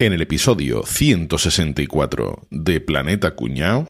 En el episodio 164 de Planeta Cuñao.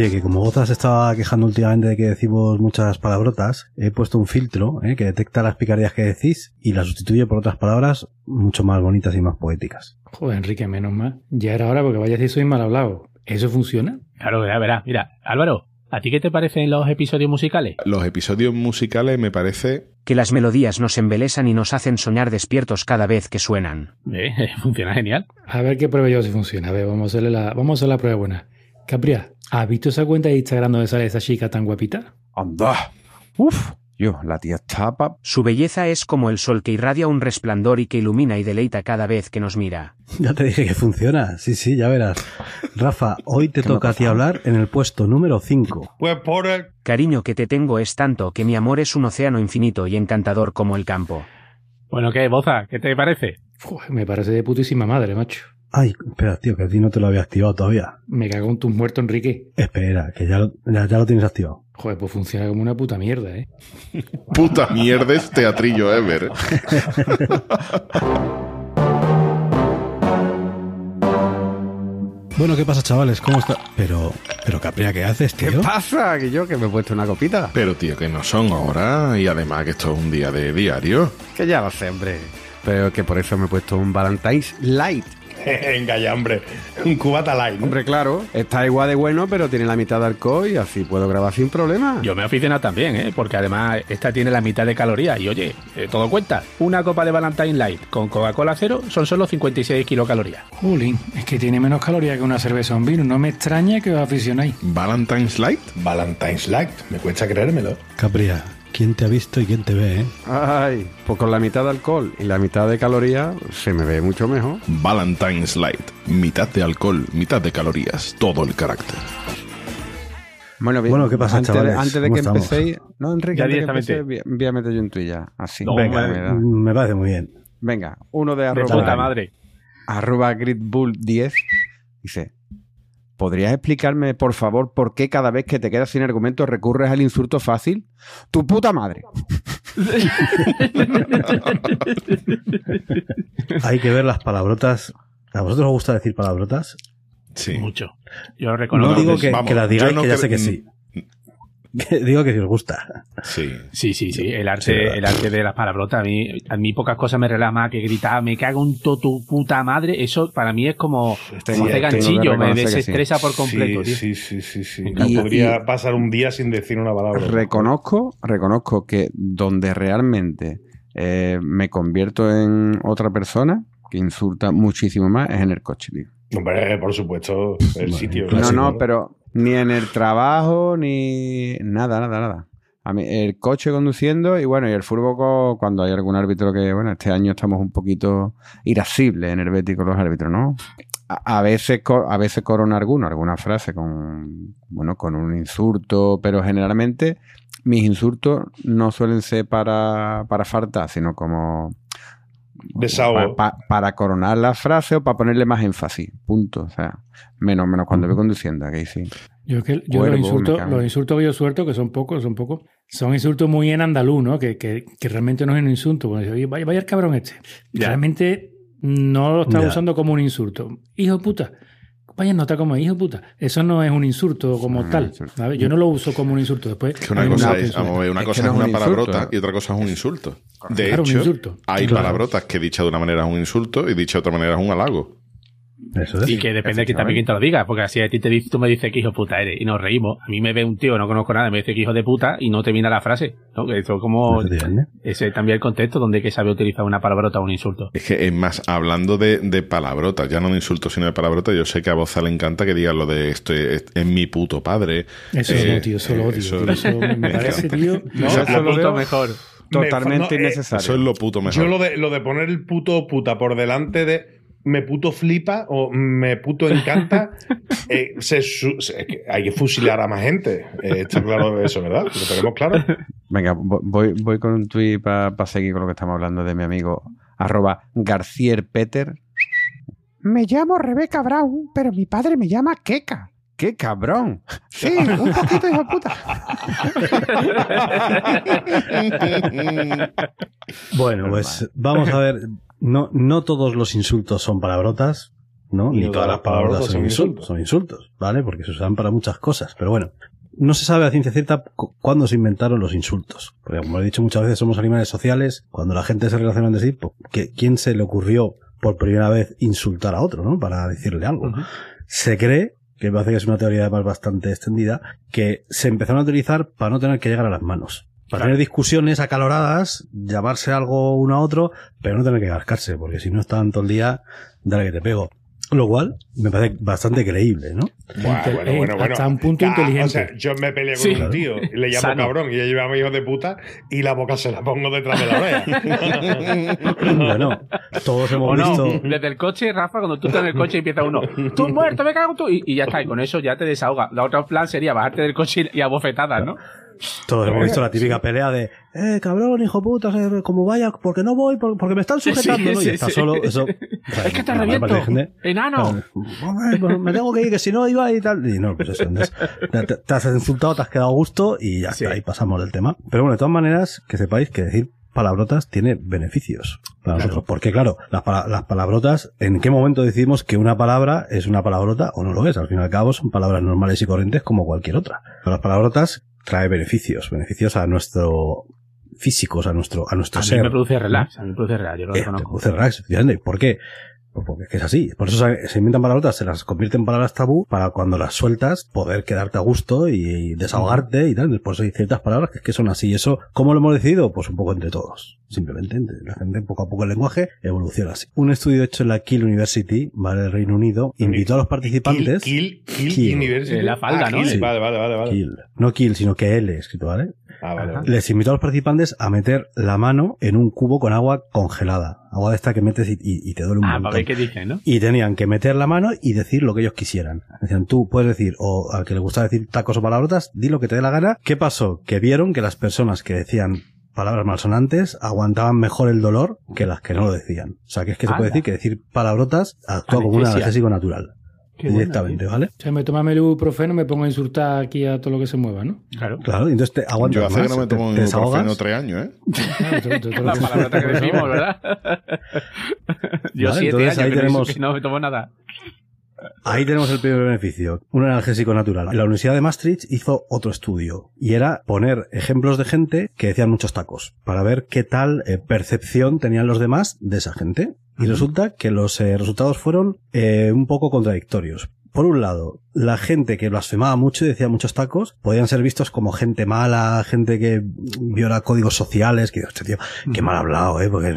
Oye, que como Goza se estaba quejando últimamente de que decimos muchas palabrotas, he puesto un filtro ¿eh? que detecta las picardías que decís y las sustituye por otras palabras mucho más bonitas y más poéticas. Joder, Enrique, menos mal. Ya era hora porque vaya a decir soy mal hablado. ¿Eso funciona? Claro, verá, verá. Mira, Álvaro, ¿a ti qué te parecen los episodios musicales? Los episodios musicales me parece... que las melodías nos embelesan y nos hacen soñar despiertos cada vez que suenan. Eh, funciona genial. A ver qué prueba yo si funciona. A ver, vamos a hacerle la, vamos a hacer la prueba buena. Capria, ¿has visto esa cuenta de Instagram donde sale esa chica tan guapita? ¡Anda! ¡Uf! Yo, la tía está pa... Su belleza es como el sol que irradia un resplandor y que ilumina y deleita cada vez que nos mira. Ya te dije que funciona. Sí, sí, ya verás. Rafa, hoy te ¿Qué me ha toca a ti hablar en el puesto número 5. Pues por el... Cariño que te tengo es tanto que mi amor es un océano infinito y encantador como el campo. Bueno, ¿qué, Boza? ¿Qué te parece? Uf, me parece de putísima madre, macho. Ay, espera, tío, que a ti no te lo había activado todavía. Me cago en tus muertos, Enrique. Espera, que ya lo, ya, ya lo tienes activado. Joder, pues funciona como una puta mierda, ¿eh? Puta mierda es teatrillo ever. Bueno, ¿qué pasa, chavales? ¿Cómo está? Pero, pero Capria, ¿qué haces, ¿Qué tío? pasa? Que yo que me he puesto una copita. Pero tío, que no son horas y además que esto es un día de diario. Que ya lo sé, hombre. Pero que por eso me he puesto un Valentine's Light. Venga ya, hombre. Un cubata light. ¿no? Hombre, claro, está igual de bueno, pero tiene la mitad de alcohol y así puedo grabar sin problema. Yo me he aficionado también, ¿eh? Porque además esta tiene la mitad de calorías. Y oye, eh, todo cuenta. Una copa de Valentine Light con Coca-Cola cero son solo 56 kilocalorías. Jolín, es que tiene menos calorías que una cerveza o un vino. No me extraña que os aficionáis. Valentine's Light. Valentine's Light. Me cuesta creérmelo. Capria, ¿quién te ha visto y quién te ve, eh? Ay, pues con la mitad de alcohol y la mitad de calorías se me ve mucho mejor. Valentine's Light. Mitad de alcohol, mitad de calorías, todo el carácter. Bueno, bien. Bueno, ¿qué pasa, antes, chavales? antes de ¿Cómo que estamos? empecéis... No, Enrique, Ya antes de que directamente. empecéis, voy, a meter yo en tuya. Así. No, Venga, hombre. me parece muy bien. Venga, uno de De arroba, puta madre. arroba gridbull10 dice... ¿Podrías explicarme, por favor, por qué cada vez que te quedas sin argumentos recurres al insulto fácil? ¡Tu puta madre! Hay que ver las palabrotas. ¿A vosotros os gusta decir palabrotas? Sí. Mucho. Yo lo reconozco. No digo que, vamos, que las digáis, yo no que ya sé que sí. Digo que si os gusta. Sí. Sí, sí, sí. El Sí, arte, el arte de las palabrotas. A mí, a mí pocas cosas me relajan más que gritar, me cago en to tu puta madre. Eso para mí es como, Tengo- como ganchillo, me sí. desestresa por completo, tío. Sí, sí, sí, sí. No encanta. podría Y- pasar un día sin decir una palabra. Reconozco, reconozco que donde realmente eh, me convierto en otra persona que insulta muchísimo más es en el coche, tío. Hombre, por supuesto, el Vale, sitio. Clásico, no, no, ¿no? pero ni en el trabajo, ni nada, nada, nada. A mí, el coche conduciendo y bueno, y el co- cuando hay algún árbitro que, bueno, este año estamos un poquito irascibles en el Betis los árbitros, ¿no? A, veces a veces corona alguno, alguna frase con, bueno, con un insulto, pero generalmente mis insultos no suelen ser para, para sino como Desahogo. pa- pa- para coronar la frase o para ponerle más énfasis. Punto. O sea, menos, menos cuando voy conduciendo, aquí sí. Yo, que, yo Cuervo, los, insultos, los insultos que yo suelto, que son pocos, son pocos, son insultos muy en andaluz, ¿no? Que, que, que realmente no es un insulto. Oye, vaya, vaya el cabrón este. Ya. Realmente no lo está Ya. usando como un insulto. Hijo de puta. Vaya nota como hijo puta. Eso no es un insulto como No tal. Yo no lo uso como un insulto. Después, Que una hay cosa es, vamos una Es cosa que es no es una un palabrota insulto. y otra cosa es un insulto. De Claro, un hecho, insulto. hay Claro. palabrotas que dicha de una manera es un insulto y dicha de otra manera es un halago. Eso es. Y que depende de que también quién te lo diga, porque así a ti te dice, tú me dices que hijo de puta eres y nos reímos. A mí me ve un tío, no conozco nada, me dice que hijo de puta y no termina la frase. ¿no? Que Eso como ese también el contexto donde hay que saber utilizar una palabrota o un insulto. Es que es más, hablando de, de palabrotas, ya no de insultos sino de palabrotas, yo sé que a Boza le encanta que digan lo de esto es, es mi puto padre. Eso Eh, no, tío, eso lo odio. eso- tío. Eso me, parece, tío. No, eso lo veo mejor. totalmente no, eh, innecesario. Eso es lo puto mejor. Yo lo de, lo de poner el puto puta por delante de me puto flipa o me puto encanta, eh, se se- hay que fusilar a más gente. Eh, está claro de eso, ¿verdad? Lo tenemos claro. Venga, vo- voy, voy con un tuit para seguir con lo que estamos hablando de mi amigo arroba Garcier Peter. Me llamo Rebeca Brown, pero mi padre me llama Keka. ¡Qué cabrón! Sí, un poquito hijo de puta. Bueno, pues vamos a ver. No, no todos los insultos son palabrotas, ¿no? Ni todas las palabrotas son insultos, son insultos, ¿vale? Porque se usan para muchas cosas. Pero bueno, no se sabe a ciencia cierta cu- cuándo se inventaron los insultos. Porque como he dicho muchas veces, somos animales sociales. Cuando la gente se relaciona entre sí, pues, ¿qué- ¿quién se le ocurrió por primera vez insultar a otro, ¿no? Para decirle algo. Se cree, que me parece que es una teoría además bastante extendida, que se empezaron a utilizar para no tener que llegar a las manos. Para tener discusiones acaloradas, llamarse algo uno a otro, pero no tener que cascarse, porque si no están todo el día, dale que te pego. Lo cual me parece bastante creíble, ¿no? Buah, bueno, bueno, bueno. hasta un punto Ah, inteligente. O sea, yo me peleé con Sí. un tío y le llamo Sano. cabrón y a mi hijo de puta y la boca se la pongo detrás de la oreja. bueno, todos hemos O no, visto... desde el coche, Rafa, cuando tú estás en el coche y empieza uno, tú muerto, me cago en tú, y, y ya está, y con eso ya te desahoga. La otra plan sería bajarte del coche y a bofetadas, ¿no? Todos hemos visto la típica pelea de, eh, cabrón, hijo puta, eh, como vaya, porque no voy, Por- porque me están sujetando, Sí, ¿no? sí, y está sí. solo, eso. Es que te reviento, gente. enano. Claro, "Hombre, pues me tengo que ir, que si no iba y tal. Y no, pues eso, entonces, te, has insultado, te has quedado a gusto y ya está, ahí pasamos del tema. Pero bueno, de todas maneras, que sepáis que decir palabrotas tiene beneficios para nosotros. Porque claro, las, pala- las palabrotas, ¿en qué momento decidimos que una palabra es una palabrota o no lo es? Al fin y al cabo son palabras normales y corrientes como cualquier otra. Pero las palabrotas trae beneficios, beneficios a nuestro físicos, a nuestro, a nuestro A mí me produce relax, a mí me produce relax, yo lo Eh, reconozco. produce relax, efectivamente. ¿Por qué? Pues porque es que es así. Por eso se, se inventan palabrotas, se las convierten en palabras tabú para cuando las sueltas poder quedarte a gusto y, y desahogarte y tal. Por eso hay ciertas palabras que, es que son así. ¿Y eso cómo lo hemos decidido? Pues un poco entre todos. Simplemente entre la gente, poco a poco el lenguaje evoluciona así. Un estudio hecho en la Kiel University, ¿vale? del Reino Unido, invitó a los participantes... Kill, kill, Kill. University. Eh, la falda, Ah, ¿no? Kill, Sí. Vale, vale, vale. vale. Kiel. No Kiel, sino que L escrito, ¿vale? Ah, vale. Les invitó a los participantes a meter la mano en un cubo con agua congelada. Agua de esta que metes y, y- y te duele un Ah, para montón. ver qué dicen, ¿no? Y tenían que meter la mano y decir lo que ellos quisieran. Decían, tú puedes decir, o al que le gusta decir tacos o palabrotas, di lo que te dé la gana. ¿Qué pasó? Que vieron que las personas que decían palabras malsonantes aguantaban mejor el dolor que las que no lo decían. O sea, que es que se puede decir que decir palabrotas actúa como un analgésico natural. Qué directamente, ¿vale? O sea, me toma el ibuprofeno, me pongo a insultar aquí a todo lo que se mueva, ¿no? Claro. Claro, entonces te aguantas Yo hace más, que no me te- tomo un te ibuprofeno tres años, ¿eh? La palabra que decimos, ¿verdad? Yo Vale, siete entonces años ahí tenemos- no me tomo nada. Ahí tenemos el primer beneficio, un analgésico natural. La Universidad de Maastricht hizo otro estudio y era poner ejemplos de gente que decían muchos tacos para ver qué tal eh, percepción tenían los demás de esa gente. Y resulta que los eh, resultados fueron eh, un poco contradictorios. Por un lado, la gente que blasfemaba mucho y decía muchos tacos podían ser vistos como gente mala, gente que viola códigos sociales, que este tío, qué mal hablado, eh, porque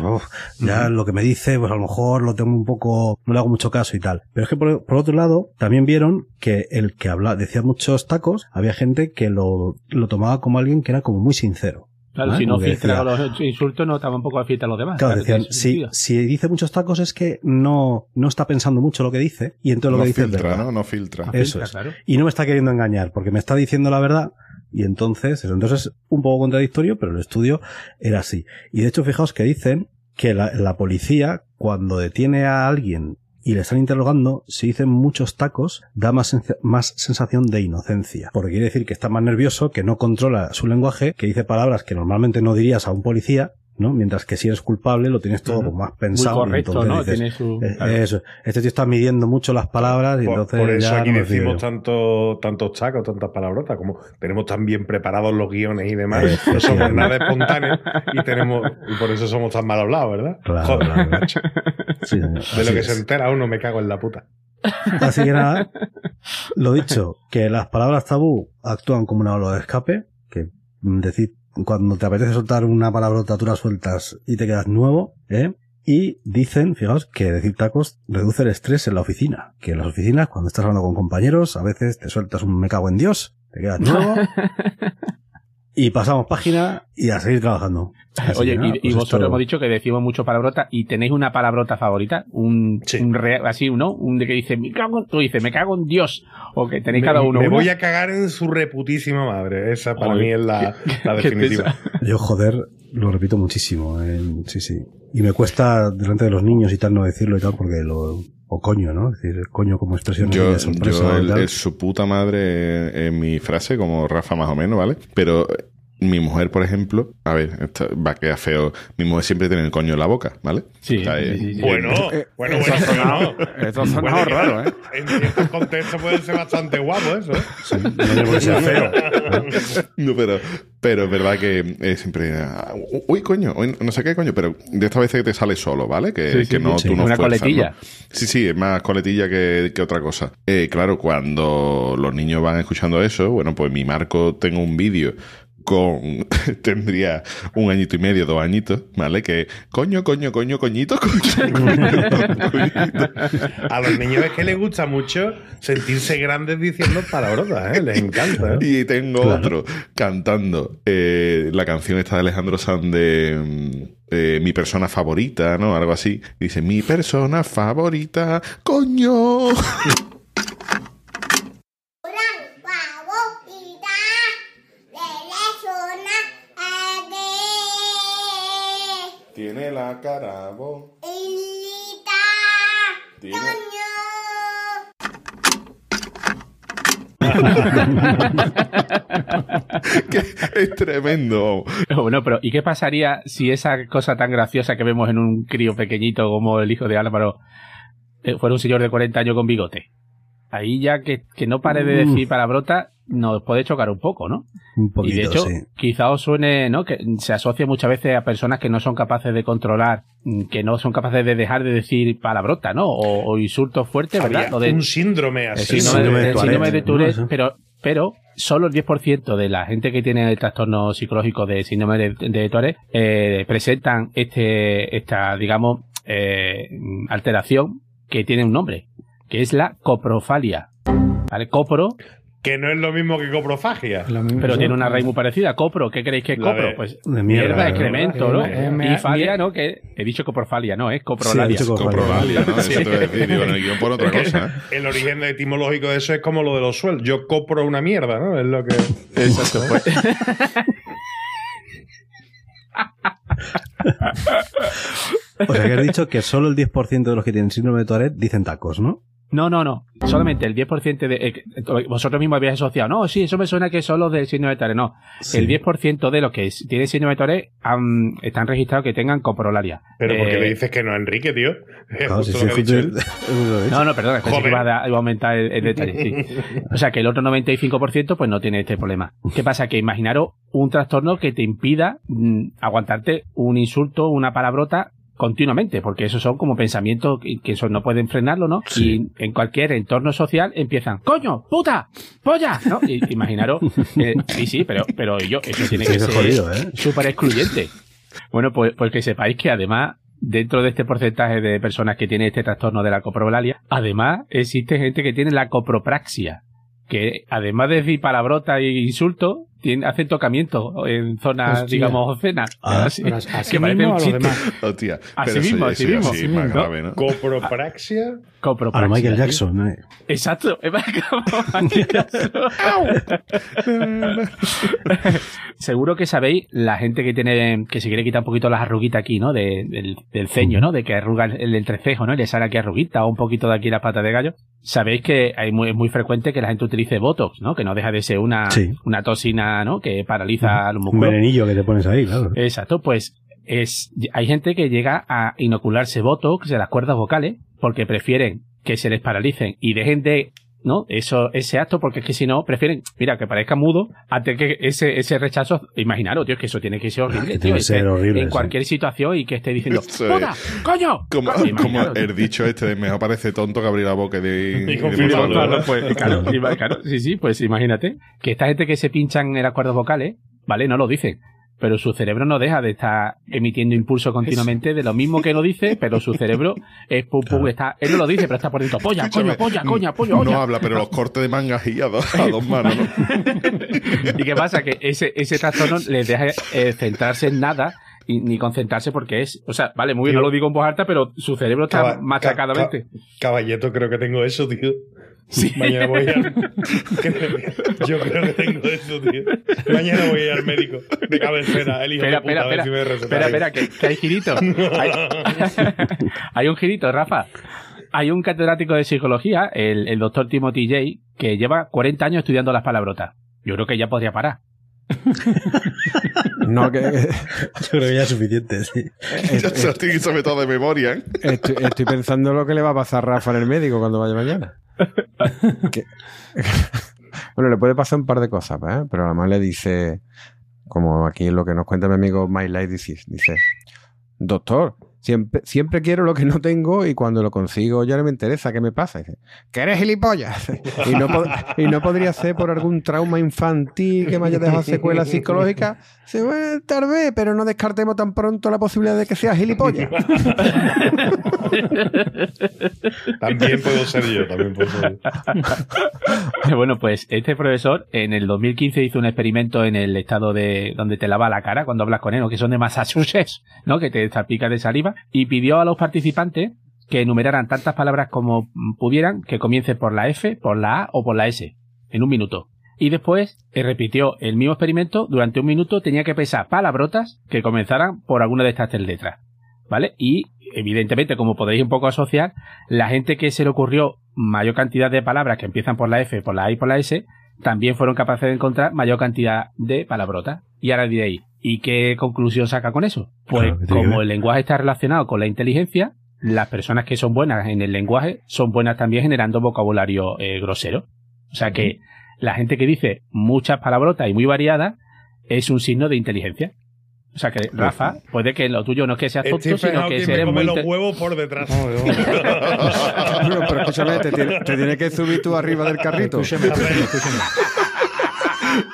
ya lo que me dice, pues a lo mejor lo tengo un poco, no le hago mucho caso y tal. Pero es que por, por otro lado, también vieron que el que habla, decía muchos tacos, había gente que lo, lo tomaba como alguien que era como muy sincero. Claro, ¿Ah? si no filtra decía- los insultos, no tampoco afecta a los demás. Claro, Claro, decían, tiene si, dice muchos tacos es que no, no está pensando mucho lo que dice y entonces lo No que dice es filtra, verdad. ¿no? No filtra. No eso filtra, es. claro. Y no me está queriendo engañar porque me está diciendo la verdad y entonces, eso. entonces es un poco contradictorio, pero el estudio era así. Y de hecho, fijaos que dicen que la, la policía, cuando detiene a alguien y le están interrogando, si dicen muchos tacos, da más, más sensación de inocencia. Porque quiere decir que está más nervioso, que no controla su lenguaje, que dice palabras que normalmente no dirías a un policía, ¿no? Mientras que si eres culpable lo tienes todo como más pensado. correcto, entonces ¿no? dices, Tiene su... eh, claro. Eso. Este tío está midiendo mucho las palabras y Por, entonces por eso ya aquí no decimos tanto, tantos tacos, tantas palabrotas, como tenemos tan bien preparados los guiones y demás, Eh, no somos nada espontáneos y tenemos y por eso somos tan mal hablados, ¿verdad? Claro, Joder, claro. macho. Sí, señor. De Así lo que es. se entera uno me cago en la puta. Así que nada, lo dicho, que las palabras tabú actúan como una válvula de escape, que mm, decir, cuando te apetece soltar una palabrota, tú la sueltas y te quedas nuevo, ¿eh? Y dicen, fijaos, que decir tacos reduce el estrés en la oficina. Que en las oficinas, cuando estás hablando con compañeros, a veces te sueltas un me cago en Dios, te quedas nuevo Y pasamos página y a seguir trabajando. Así Oye, nada, y, y pues vosotros esto- hemos dicho que decimos mucho palabrota y tenéis una palabrota favorita, un, Sí. un re- así, ¿no? Un de que dice, me cago en, tú dices, me cago en Dios, o que tenéis cada me, uno me una. voy a cagar en su reputísima madre. Esa para mí es la, definitiva. Yo, joder, lo repito muchísimo. eh, sí, sí. Y me cuesta delante de los niños y tal no decirlo y tal porque lo... O coño, ¿no? Es decir, coño como expresión Yo, de sorpresa yo el, el su puta madre en mi frase, como Rafa más o menos, ¿vale? Pero eh, mi mujer, por ejemplo, a ver, esto va a quedar feo. Mi mujer siempre tiene el coño en la boca, ¿vale? Sí, O sea, sí, eh, sí, sí. Bueno, Eh, bueno, eso bueno, ha sonado- bueno. Esto ha sonado Bueno, raro, ¿eh? En ciertos contextos puede ser bastante guapo eso. ¿eh? Sí, no qué ser feo. No, pero, pero es verdad que eh, siempre. ah, Uy, coño, uy, no sé qué coño, pero de esta vez que te sale solo, ¿vale? Que, Sí, sí, que no, sí. tú no Una fuerzas, coletilla. ¿no? Sí, sí, es más coletilla que, que otra cosa. Eh, claro, cuando los niños van escuchando eso, bueno, pues mi marco tengo un vídeo con tendría un añito y medio, dos añitos, ¿vale? Que coño, coño, coño, coñito, coño, coñito, coñito. A los niños es que les gusta mucho sentirse grandes diciendo palabrotas, ¿eh? Les encanta. ¿eh? Y tengo Claro. otro cantando eh, la canción esta de Alejandro Sanz de mm, eh, mi persona favorita, ¿no? Algo así. Y dice, mi persona favorita, coño. favorita de la zona de Tiene la cara bo- Ilita Tiene- Toño. que es tremendo. Bueno, pero ¿y qué pasaría si esa cosa tan graciosa que vemos en un crío pequeñito como el hijo de Álvaro eh, fuera un señor de 40 años con bigote? Ahí ya que, que no pare de decir palabrota nos puede chocar un poco, ¿no? Un poquito, y de hecho, sí. quizá os suene, ¿no? Que se asocia muchas veces a personas que no son capaces de controlar, mm, que no son capaces de dejar de decir palabrota, ¿no? O, o insultos fuertes, ¿verdad? Había Lo de- un síndrome así. síndrome, síndrome de, el Tourette, síndrome de ¿no? Tourette, Eso. pero, pero solo el 10% de la gente que tiene el trastorno psicológico de síndrome de, de Tourette eh, presentan este, esta, digamos, eh, alteración que tiene un nombre, que es la coprofalia. ¿Vale? Copro, Que no es lo mismo que coprofagia. Lo mismo. pero tiene una raíz muy parecida. Copro, ¿qué creéis que es copro? de- Pues de mierda, mierda, excremento, ¿no? Eh, me- Y falia, ¿no? Que he dicho coprofalia, no, es Sí, coprolalia. dicho Coprovalia, ¿no? Eso te voy a decir, digo, no, yo por otra cosa. ¿eh? El origen etimológico de eso es como lo de los sueldos. Yo copro una mierda, ¿no? Es lo que. Exacto, pues. O sea que has dicho que solo el 10% de los que tienen síndrome de Tourette dicen tacos, ¿no? No, no, no. Solamente el 10% de. eh, vosotros mismos habéis asociado. No, sí, eso me suena que son los del síndrome de Tourette. No. Sí. El 10% de los que tienen síndrome de Tourette han- están registrados que tengan coprolalia. Pero ¿por qué Eh, le dices que no a Enrique, tío? Dicho. No, no, perdona, pensé que iba a, iba a aumentar el, el detalle, sí. O sea, que el otro 95% pues no tiene este problema. ¿Qué pasa? Que imaginaros un trastorno que te impida mm, aguantarte un insulto, una palabrota continuamente, porque esos son como pensamientos que, eso no pueden frenarlo, ¿no? Sí. Y en cualquier entorno social empiezan, coño, puta, polla, ¿no? Y, imaginaros, eh, sí, sí, pero, pero yo, eso tiene que ser ¿eh? súper excluyente. Bueno, pues, pues que sepáis que además, dentro de este porcentaje de personas que tienen este trastorno de la coprolalia, además existe gente que tiene la copropraxia, que además de decir palabrota e insulto, tiene, hacen tocamiento en zonas, Hostia. digamos, obscenas. Ah. Así, así que parece mismo un a los chiste. demás. Hostia. Así mismo, así sí, mismo. así, grave, ¿no? Copropraxia. A lo Copropraxia. Michael. Jackson, ¿eh? Exacto. Seguro que sabéis, la gente que tiene, que se quiere quitar un poquito las arruguitas aquí, ¿no? De- del, del ceño, ¿no? De que arruga el, el entrecejo, ¿no? Y le sale aquí arruguita o un poquito de aquí la pata de gallo. Sabéis que hay muy, es muy frecuente que la gente utilice Botox, ¿no? Que no deja de ser una, Sí. una toxina, ¿no? Que paraliza los Un músculos. venenillo que te pones ahí, claro. Exacto, pues es, hay gente que llega a inocularse Botox de las cuerdas vocales porque prefieren que se les paralicen y dejen de ¿no? Eso, ese acto, porque es que si no, prefieren, mira, que parezca mudo, antes que ese, ese rechazo, imaginaros, tío, es que eso tiene que ser horrible, Que tío, tiene que ser horrible, En sí. cualquier situación y que esté diciendo. ¡puta! ¡Coño! Como, coño", como el dicho este de mejor parece tonto que abrir la boca de, Y. ¿verdad? Pues, claro, claro, sí, sí, pues imagínate que esta gente que se pinchan en las cuerdas vocales, ¿vale? No lo dicen. Pero su cerebro no deja de estar emitiendo impulso continuamente de lo mismo que no dice, pero su cerebro es pum, pum, está, él no lo dice, pero está por dentro, polla, coño, polla, coña, polla, No olla. habla, pero los cortes de mangas y a dos, a dos manos, ¿no? ¿Y qué pasa? Que ese, ese trastorno les deja eh, centrarse en nada y, ni concentrarse porque es, o sea, vale, muy bien, no lo digo en voz alta, pero su cerebro está machacadamente. ca- Caballeto, creo que tengo eso, tío. Mañana voy a. Yo creo que tengo eso, tío. Mañana voy a ir al médico de cabecera, el hijo Espera, de puta, espera, a ver espera, si me receta espera, espera, que, que hay girito. Hay, hay un girito, Rafa. Hay un catedrático de psicología, el, el doctor Timothy J, que lleva 40 años estudiando las palabrotas. Yo creo que ya podría parar. No, que, que- Yo creo que ya es suficiente, sí. Ya se lo tiene que saber todo de memoria, ¿eh? estoy, estoy pensando lo que le va a pasar a Rafa en el médico cuando vaya mañana. Bueno, le puede pasar un par de cosas, ¿eh? pero además le dice, como aquí lo que nos cuenta mi amigo My Life dice, dice, doctor, siempre, siempre quiero lo que no tengo y cuando lo consigo ya no me interesa qué me pasa. Dice, que eres gilipollas. y, no y no podría ser por algún trauma infantil que me haya dejado secuelas psicológicas. Bueno, tal vez, pero no descartemos tan pronto la posibilidad de que sea gilipollas. También puedo ser yo, también puedo ser yo. Bueno, pues este profesor en el 2015 hizo un experimento en el estado de donde te lava la cara cuando hablas con él, ¿no? que son de Massachusetts, ¿no? Que te salpica de saliva, y pidió a los participantes que enumeraran tantas palabras como pudieran, que comiencen por la F, por la A o por la S, en un minuto. Y después eh, repitió el mismo experimento, durante un minuto tenía que pensar palabrotas que comenzaran por alguna de estas tres letras. ¿Vale? Y evidentemente, como podéis un poco asociar, la gente que se le ocurrió mayor cantidad de palabras que empiezan por la F, por la A y por la S, también fueron capaces de encontrar mayor cantidad de palabrotas. Y ahora diréis, ¿y qué conclusión saca con eso? Pues Claro, como el lenguaje está relacionado con la inteligencia, las personas que son buenas en el lenguaje son buenas también generando vocabulario eh, grosero. O sea que la gente que dice muchas palabrotas y muy variadas es un signo de inteligencia. O sea que, Rafa, puede que lo tuyo no es que seas tonto, sino que eres muy... los huevos por detrás. Bueno, pero escúchame, te tiene, te tiene que subir tú arriba del carrito. Escúchame, escúchame.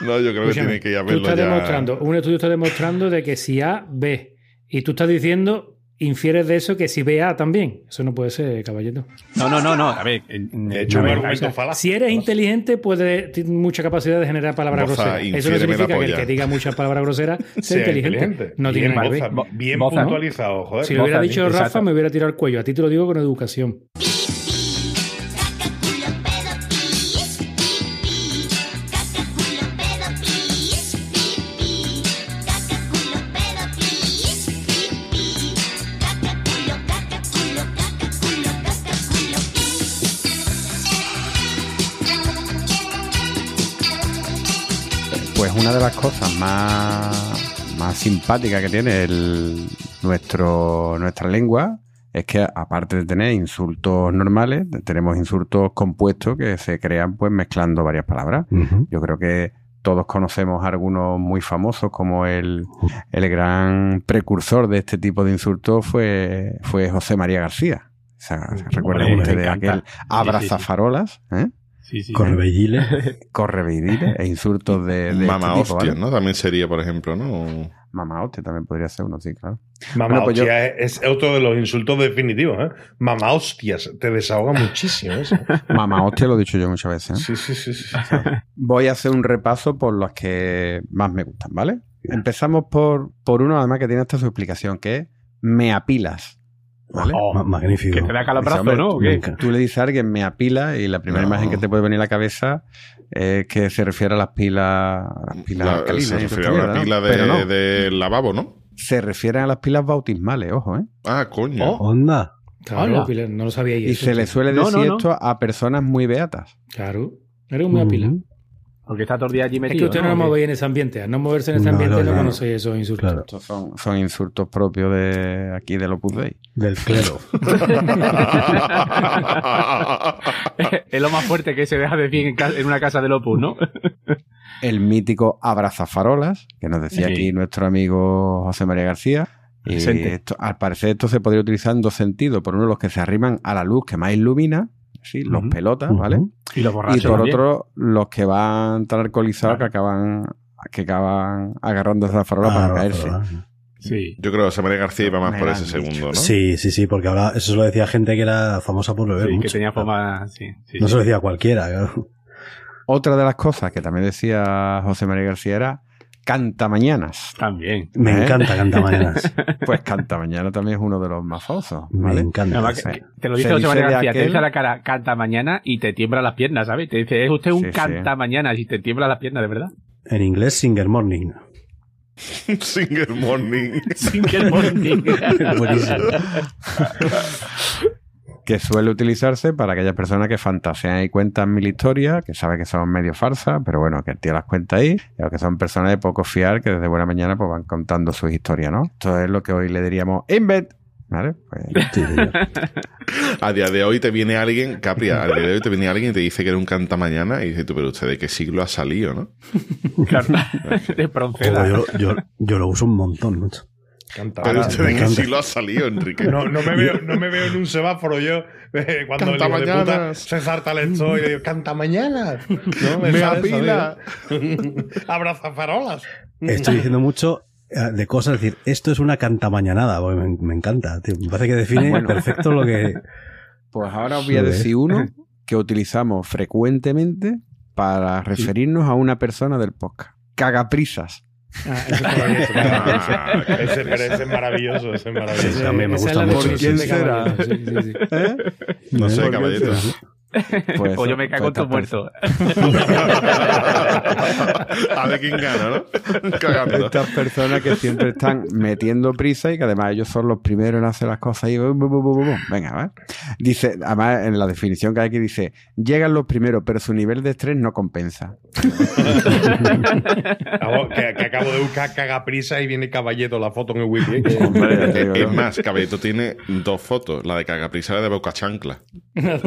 No, yo creo que tiene que ir a tú verlo estás ya. demostrando, un estudio está demostrando de que si A, B. Y tú estás diciendo, infieres de eso que si B, A también. Eso no puede ser, caballero. No, no, no, no. A ver, De hecho, a un ver, argumento O sea, falaz. si eres inteligente, puede tener mucha capacidad de generar palabras groseras. Eso no significa que el que diga muchas palabras groseras sea Sea inteligente. inteligente. No tiene nada que ver. bien Boza, ¿no? puntualizado, joder. Si lo hubiera dicho exacto. Rafa, me hubiera tirado el cuello. A ti te lo digo con educación. Una de las cosas más, más simpáticas que tiene el, nuestro, nuestra lengua es que aparte de tener insultos normales, tenemos insultos compuestos que se crean pues mezclando varias palabras. Yo creo que todos conocemos algunos muy famosos, como el, el gran precursor de este tipo de insultos fue, fue José María García. O sea, ¿Recuerdan Hombre, me ustedes aquel abrazafarolas? ¿eh? Sí, sí. Correveidile. Correveidile e insultos de, de Mamá este tipo, hostia, ¿vale? ¿no? También sería, por ejemplo, ¿no? Mamá hostia también podría ser uno, sí, claro. Mamá Bueno, pues hostia es, es otro de los insultos definitivos, ¿eh? Mamá hostias, te desahoga muchísimo eso. Mamá hostia lo he dicho yo muchas veces. ¿eh? Sí, sí, sí. sí. Voy a hacer un repaso por los que más me gustan, ¿vale? Empezamos por, por uno, además, que tiene hasta su explicación, que es me apilas. ¿Vale? Oh, Ma- Magnífico. que te da hombre, ¿no? Tú le dices a alguien me apila y la primera No. imagen que te puede venir a la cabeza es que se refiere a las pilas, a las pilas La- se refiere a una pila de, Pero no, de lavabo, ¿no? se refieren a las pilas bautismales, ojo, ¿eh? Ah, coño. Oh. Onda. Claro, no lo sabía. Y eso, se le suele decir no, no. esto a personas muy beatas. Claro. Eres un pila. Porque está todo el día allí Es metido. que usted no, ¿no? movéis en ese ambiente. Al no moverse en ese No, ambiente no, no, no. conocéis esos insultos. Claro. Estos son, son insultos propios de aquí del Opus Dei. Del clero. es lo más fuerte que se deja decir en, en una casa del Opus, ¿no? el mítico abrazafarolas, que nos decía Sí. aquí nuestro amigo José María García. Y Presente. esto, al parecer esto se podría utilizar en dos sentidos. Por uno, los que se arriman a la luz que más ilumina, ¿sí? los pelotas, ¿vale? Y los Y borrachos por también. otro, los que van tan alcoholizados Claro. que acaban que acaban agarrando esa farola para Ah, caerse. Sí. Yo creo que José María García iba más Me por ese segundo, ¿no? Sí, sí, sí, porque ahora eso se lo decía gente que era famosa por beber Sí, mucho. que tenía. Sí, sí, No sí. se lo decía a cualquiera. claro. Otra de las cosas que también decía José María García era cantamañanas. También. Me ¿Eh? encanta Canta Mañanas. Pues cantamañana también es uno de los más famosos, Me encanta. Además, Sí. te lo dice José María García, te dice a la cara canta mañana y te tiembla las piernas, ¿sabes? Te dice, es usted un Sí, sí. canta mañana y te tiembla las piernas, de verdad. En inglés, Singer Morning. Singer Morning. Sin que el morning. Buenísimo. Que suele utilizarse para aquellas personas que fantasean y cuentan mil historias, que sabe que son medio farsa, pero bueno, que el tío las cuenta ahí, y que son personas de poco fiar que desde buena mañana pues van contando sus historias, ¿no? Esto es lo que hoy le diríamos invent, ¿vale? Pues. A día de hoy te viene alguien, Capri, a día de hoy te viene alguien y te dice que era un canta mañana y dices tú, pero usted de qué siglo ha salido, ¿no? Claro. De yo, yo, yo lo uso un montón, macho. Canta. Pero Ah, usted de qué encanta. siglo ha salido, Enrique. No, no, me veo, no me veo en un semáforo yo eh, cuando el Canta hijo de puta se salta el esto y le digo, canta mañana. No, Me apila. Abraza farolas. Estoy diciendo mucho eh, de cosas, es decir, esto es una cantamañanada, me, me encanta, tío. Me parece que define Bueno. perfecto lo que... pues ahora os voy a decir uno que utilizamos frecuentemente para referirnos a una persona del podcast. Cagaprisas. Ah, está bien. Ah, Ese, pero ese es maravilloso, ese es maravilloso. Sí, a mí me es gusta mucho. ¿Quién de será? caballero, sí, sí, sí. ¿Eh? no sé, ¿Por qué caballito. Pues, eso, yo me cago en pues tu muerto. a ver quién gana, ¿no? Cagando. Estas personas que siempre están metiendo prisa y que además ellos son los primeros en hacer las cosas y bu, bu, bu, venga, ¿vale? Dice, además en la definición que hay aquí dice, llegan los primeros, pero su nivel de estrés no compensa. Vamos, que, que acabo de buscar cagaprisa y viene caballeto la foto en el wiki. eh. Es más, Caballito tiene dos fotos, la de Cagaprisa y la de Boca Chancla.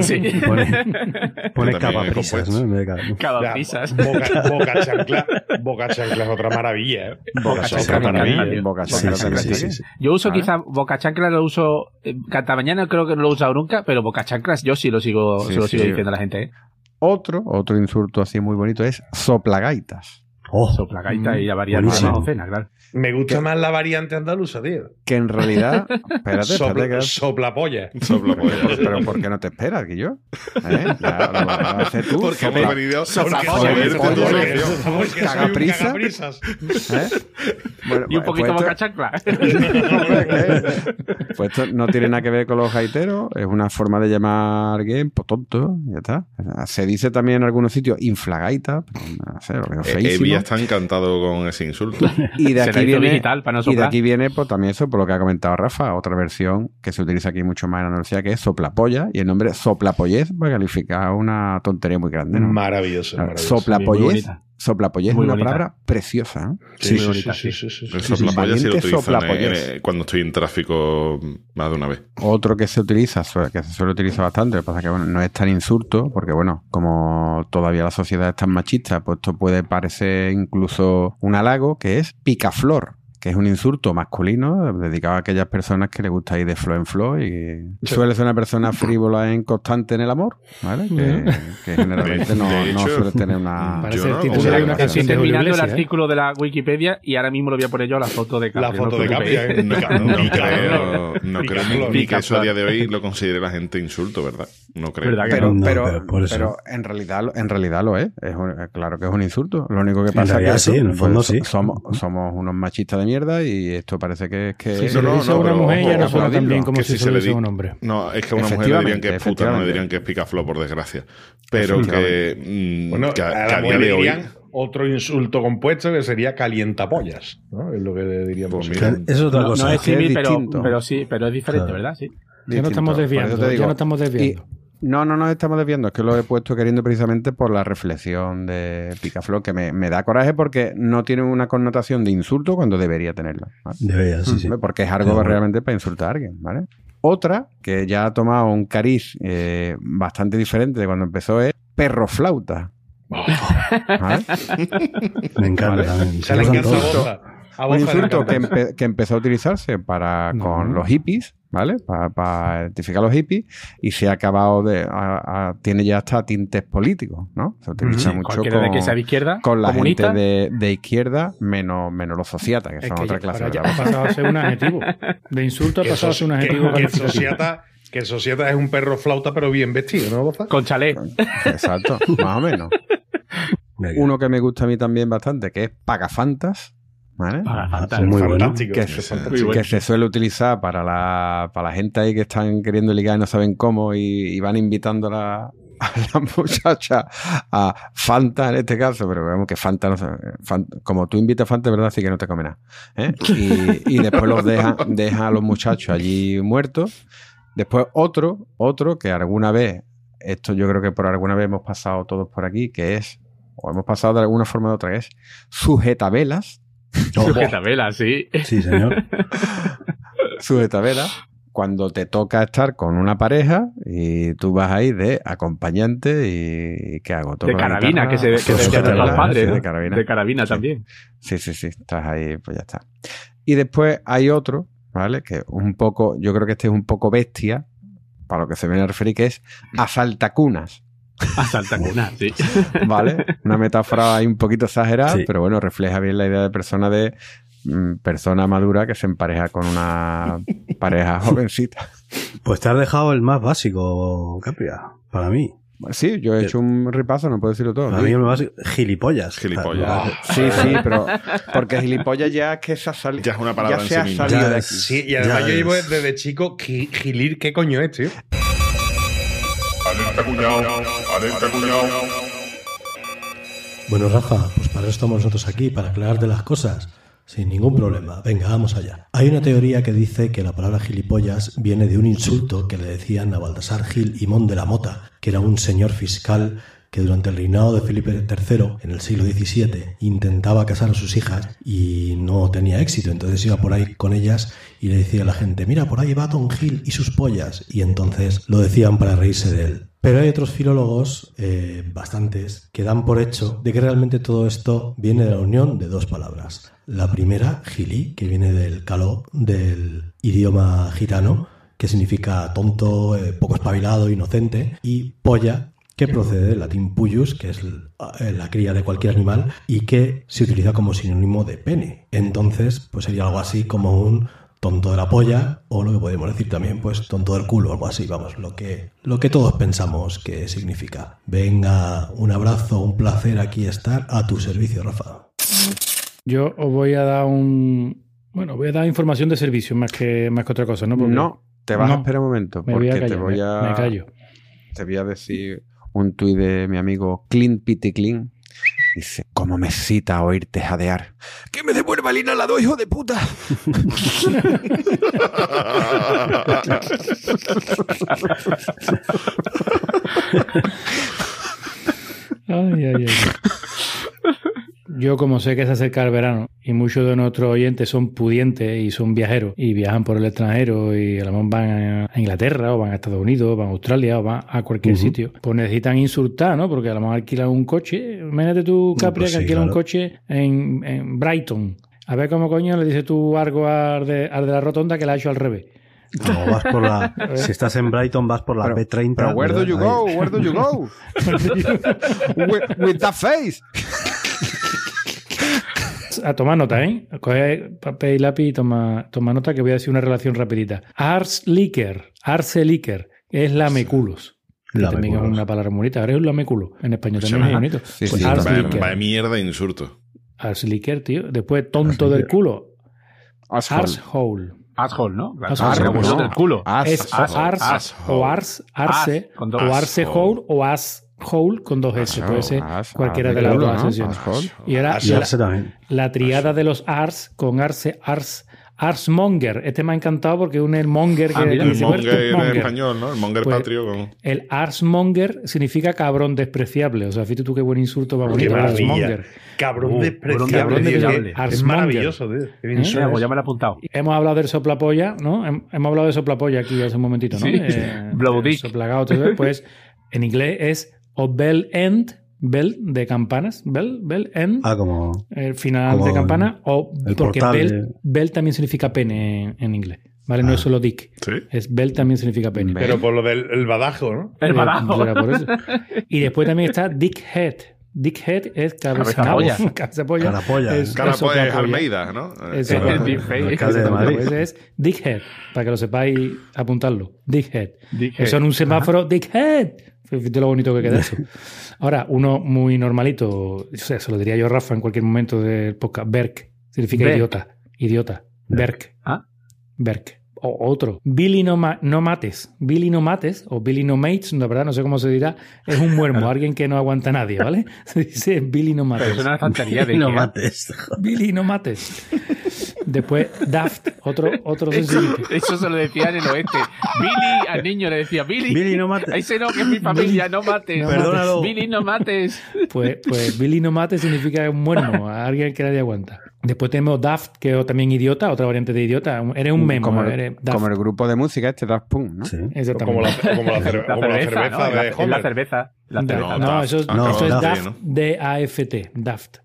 Sí. Pone, pone Yo también capa he prisas, compuesto. ¿no? En vez de capa- Cada Ya, prisas. Boca, boca chancla, boca chancla es otra maravilla. ¿eh? Boca Es otra chancla maravilla. también, Boca chancla sí, también. sí, sí, sí. Yo uso quizá Boca Chancla, lo uso. eh, Canta mañana creo que no lo he usado nunca, pero Boca Chanclas yo sí lo sigo, Sí, se lo sí. sigo diciendo a la gente. ¿eh? Otro, otro insulto así muy bonito es soplagaitas. Oh, Soplagaita y la variante de claro. Me gusta ¿Qué? más la variante andaluza, tío. Que en realidad, espérate, espérate, Sopla, que- soplapolla. Sopla polla. pero ¿por qué no te esperas, que yo? ¿Eh? Ya, lo vas a hacer tú. Porque sopla- hemos venido cagaprisas. ¿Eh? Y un pues poquito esto- Boca Chancla. Pues esto no tiene nada que ver con los gaiteros, es una forma de llamar a alguien pues, tonto, ya está. Se dice también en algunos sitios inflagaita, pero no sé, lo veo Eh, feísimo. Está encantado con ese insulto. Y de la aquí viene, digital para no y de aquí viene pues, también eso, por lo que ha comentado Rafa, otra versión que se utiliza aquí mucho más en Andalucía, que es soplapolla, y el nombre soplapollez va a calificar una tontería muy grande. ¿no? Maravilloso, maravilloso. Soplapollez, bonita. soplapollez es una bonita. palabra preciosa. ¿eh? Sí, muy sí, bonita, sí, sí. sí, El lo en- soplapollez. en- cuando estoy en tráfico más de una vez. Otro que se utiliza, que se suele utilizar bastante, lo que pasa es que bueno, no es tan insulto, porque bueno, como todavía la sociedad es tan machista, pues esto puede parecer incluso un halago, que es picaflor, que es un insulto masculino dedicado a aquellas personas que le gusta ir de flor en flor y suele ser una persona frívola e inconstante en el amor, ¿vale? Que, que generalmente no, De no hecho, suele tener una... Parece el título de una canción de terminando el ¿eh? artículo de la Wikipedia y ahora mismo lo voy a poner yo la foto de La Capri, no foto de Capri. ¿eh? No, creo, no ni, que eso a día de hoy lo considere la gente insulto, ¿verdad? No creo. ¿Verdad que Pero, no, pero, pero por eso. pero en realidad en realidad lo es, es un- claro que es un insulto. Lo único que En pasa es que sí, en el fondo pues, sí. somos, somos unos machistas de mierda y esto parece que es que Si no, se no, dice no, a una mujer ya no suena tan bien como si se se le dice a un hombre. No, es que a una mujer le dirían que es puta, no le dirían que es picaflor, por desgracia. Pero que, mm, Bueno, que a, a que la a día mujer de le hoy. dirían otro insulto compuesto que sería calientapollas, ¿no? Es lo que le diríamos. Pues mira, Eso es otra No, cosa. no es es que es pero, pero sí, pero es diferente, Claro. ¿verdad? Sí. Ya no estamos desviando, ya no estamos desviando. No, no nos estamos desviando, es que lo he puesto queriendo precisamente por la reflexión de Picaflor, que me, me da coraje porque no tiene una connotación de insulto cuando debería tenerla. ¿vale? Debería, sí, sí. Porque es algo realmente para insultar a alguien, ¿vale? Otra, que ya ha tomado un cariz eh, bastante diferente de cuando empezó, es perroflauta. ¿Vale? Me encanta Vale. Se le encanta un insulto que, cantar. empe- que empezó a utilizarse para No. con los hippies, ¿vale? Para, identificar a los hippies y se ha acabado de. a- a- tiene ya hasta tintes políticos, ¿no? Se utiliza mucho cualquiera de con, que sea de izquierda, con la comunista, gente de, de izquierda, menos, menos los sociatas, que Es son que otra ya- clase ya ha pasado a ser un adjetivo. De insulto ha Que, pasado a ser un adjetivo que- sociata, que sociata es un perro flauta, pero bien vestido, ¿no, con chalet. Exacto, más o menos. Uno que me gusta a mí también bastante, que es Pagafantas, ¿vale? Para Ah, fantasma. muy bueno. Fantástico. que, se, fantástico. que se suele utilizar para la, para la gente ahí que están queriendo ligar y no saben cómo y, y van invitando a la, a la muchacha a Fanta en este caso, pero vemos que Fanta, no como tú invitas a Fanta, ¿verdad? Así que no te come nada. ¿eh? Y, y después los dejan, dejan a los muchachos allí muertos. Después otro, otro que alguna vez, esto yo creo que por alguna vez hemos pasado todos por aquí, que es, o hemos pasado de alguna forma u otra, que es sujetabelas. Sujetabela, sí. Sí, señor. sujetavela cuando te toca estar con una pareja y tú vas ahí de acompañante y ¿qué hago? De carabina, guitarra, que se que decían los padres. sí, ¿no? de carabina. De carabina Sí. también. Sí, sí, sí, estás ahí, pues ya está. Y después hay otro, ¿vale? Que un poco, yo creo que este es un poco bestia, para lo que se viene a referir, que es asaltacunas, A salta cuna, sí. ¿vale? Una metáfora ahí un poquito exagerada, Sí. pero bueno, refleja bien la idea de persona de mm, persona madura que se empareja con una pareja jovencita. Pues te has dejado el más básico, Capria, para mí. Sí, yo he hecho un repaso, no puedo decirlo todo. Para mí el más básico, gilipollas. Gilipollas. Ah, Sí, sí, pero porque gilipollas ya es que se ha salido. Ya es una palabra en se sí ha salido Ya de aquí. Sí, y además Ya yo llevo es. desde chico gi- gilir, ¿qué coño es, tío? Alerta cuñado. Bueno, Rafa, pues para eso estamos nosotros aquí, para aclararte las cosas. Sin ningún problema. Venga, vamos allá. Hay una teoría que dice que la palabra gilipollas viene de un insulto que le decían a Baltasar Gil y Mon de la Mota, que era un señor fiscal que durante el reinado de Felipe III, en el siglo XVII, intentaba casar a sus hijas y no tenía éxito. Entonces iba por ahí con ellas y le decía a la gente, mira, por ahí va Don Gil y sus pollas. Y entonces lo decían para reírse de él. Pero hay otros filólogos, eh, bastantes, que dan por hecho de que realmente todo esto viene de la unión de dos palabras. La primera, gili, que viene del caló del idioma gitano, que significa tonto, eh, poco espabilado, inocente, y polla, que procede del latín puyus, que es eh, la cría de cualquier animal, y que se utiliza como sinónimo de pene. Entonces, pues sería algo así como un tonto de la polla, o lo que podemos decir también, pues tonto del culo, algo así, vamos, lo que, lo que todos pensamos que significa. Venga, un abrazo, un placer aquí estar a tu servicio, Rafa. Yo os voy a dar un. Bueno, voy a dar información de servicio más que, más que otra cosa, ¿no? Porque No, te vas No. a esperar un momento, me voy porque a callar. te voy me- a. me callo. Te voy a decir un tuit de mi amigo Clint Pity Clean. Dice, ¿cómo me cita oírte jadear? ¡Que me devuelva el inhalador, hijo de puta! Ay, ay, ay. Yo, como sé que se acerca el verano y muchos de nuestros oyentes son pudientes y son viajeros y viajan por el extranjero y a lo mejor van a Inglaterra o van a Estados Unidos, van a Australia o van a cualquier sitio, pues necesitan insultar, ¿no? Porque a lo mejor alquilan un coche. Imagínate tú, Capri, Pues que sí, alquila un claro. coche en, en Brighton. A ver cómo coño le dices tú algo al de, al de la rotonda que la ha hecho al revés. No, vas por la. si estás en Brighton, vas por la Pero- B30. Pero where do you go? Where do you go? with, with that face. A tomar nota, ¿eh? Coge papel y lápiz y toma, toma nota que voy a decir una relación rapidita. Ars liquor, arse liquor, es lameculos. Que también es una palabra bonita. Ahora es un lameculo. En español también es bonito. Sí, Pues sí, ars liquor. vaya mierda de insulto. Ars liquor, tío. Después tonto del culo. Asshole. Arshole. Asshole, ¿no? Asshole. Asshole, como no. del culo. As- Es ars, asshole. o ars, arse, o arse Asshole. hole, o as hole con dos S. Puede ser cualquiera de las dos. Asshole. Y ahora la, triada de los ars con arse, ars, arsmonger. Este me ha encantado porque es un el monger que Ah, mira, El dice, monger "Bueno, en monger". español, ¿no? El monger Pues- patrio. Con... El arsmonger significa cabrón despreciable. O sea, fíjate tú qué buen insulto va bonito. maravilla. Arsmonger. Cabrón Uh, despreciable. cabrón despreciable. que Es Arsmonger. maravilloso, tío. Qué bien ¿Eh? pues ya me lo he apuntado. Hemos hablado del soplapolla, ¿no? Hem- Hemos hablado de soplapolla aquí hace un momentito, ¿no? Sí. Eh, pues en inglés es Obel End bell de campanas, bell, bell, en Ah, como. el final como de campana, o el porque bell, bell también significa pene en, en inglés, ¿vale? No es solo dick, Sí. es bell también significa pene. Pero por lo del el badajo, ¿no? El Eh, badajo. por eso. Y después también está dickhead. Dickhead es cabeza Cabeza polla. Cabeza polla. Carapolla. Es- Cara es pues. Almeida, ¿no? Eh, El el alcalde de Madrid. Ese es Dickhead, para que lo sepáis apuntarlo. Dickhead. Dickhead. Eso en un semáforo, Dickhead. Fíjate lo bonito que queda eso. Ahora, uno muy normalito, o sea, se lo diría yo a Rafa en cualquier momento del podcast. Berk. Significa Berk. idiota. Idiota. Berk. Ah. Berk. O otro. Billy no, ma- no mates. Billy no mates o Billy no mates, la verdad no sé cómo se dirá. Es un muermo, alguien que no aguanta a nadie, ¿vale? Se dice Billy no mates. Pero es una tontería de no Ikea. mates. Billy, no mates. Después, Daft, otro, otro sencillito. Eso se lo decía en el oeste. Billy, al niño le decía, Billy. Billy, no mates. Ese no, que es mi familia, no mates. No Perdónalo. Billy, no mates. Pues, pues Billy no mates significa un muermo, a alguien que nadie aguanta. Después tenemos Daft, que es también idiota, otra variante de idiota. Eres un memo, como, eres Daft. como el grupo de música este Daft Punk, ¿no? Sí. Exactamente. Como la, como la, cerve- La como la cerveza, cerveza ¿no? de La- es la Homer. cerveza. La Da- cerveza. no, Daft. eso, es- Ah, eso es Daft, Daft, ¿no? D-A-F-T, Daft.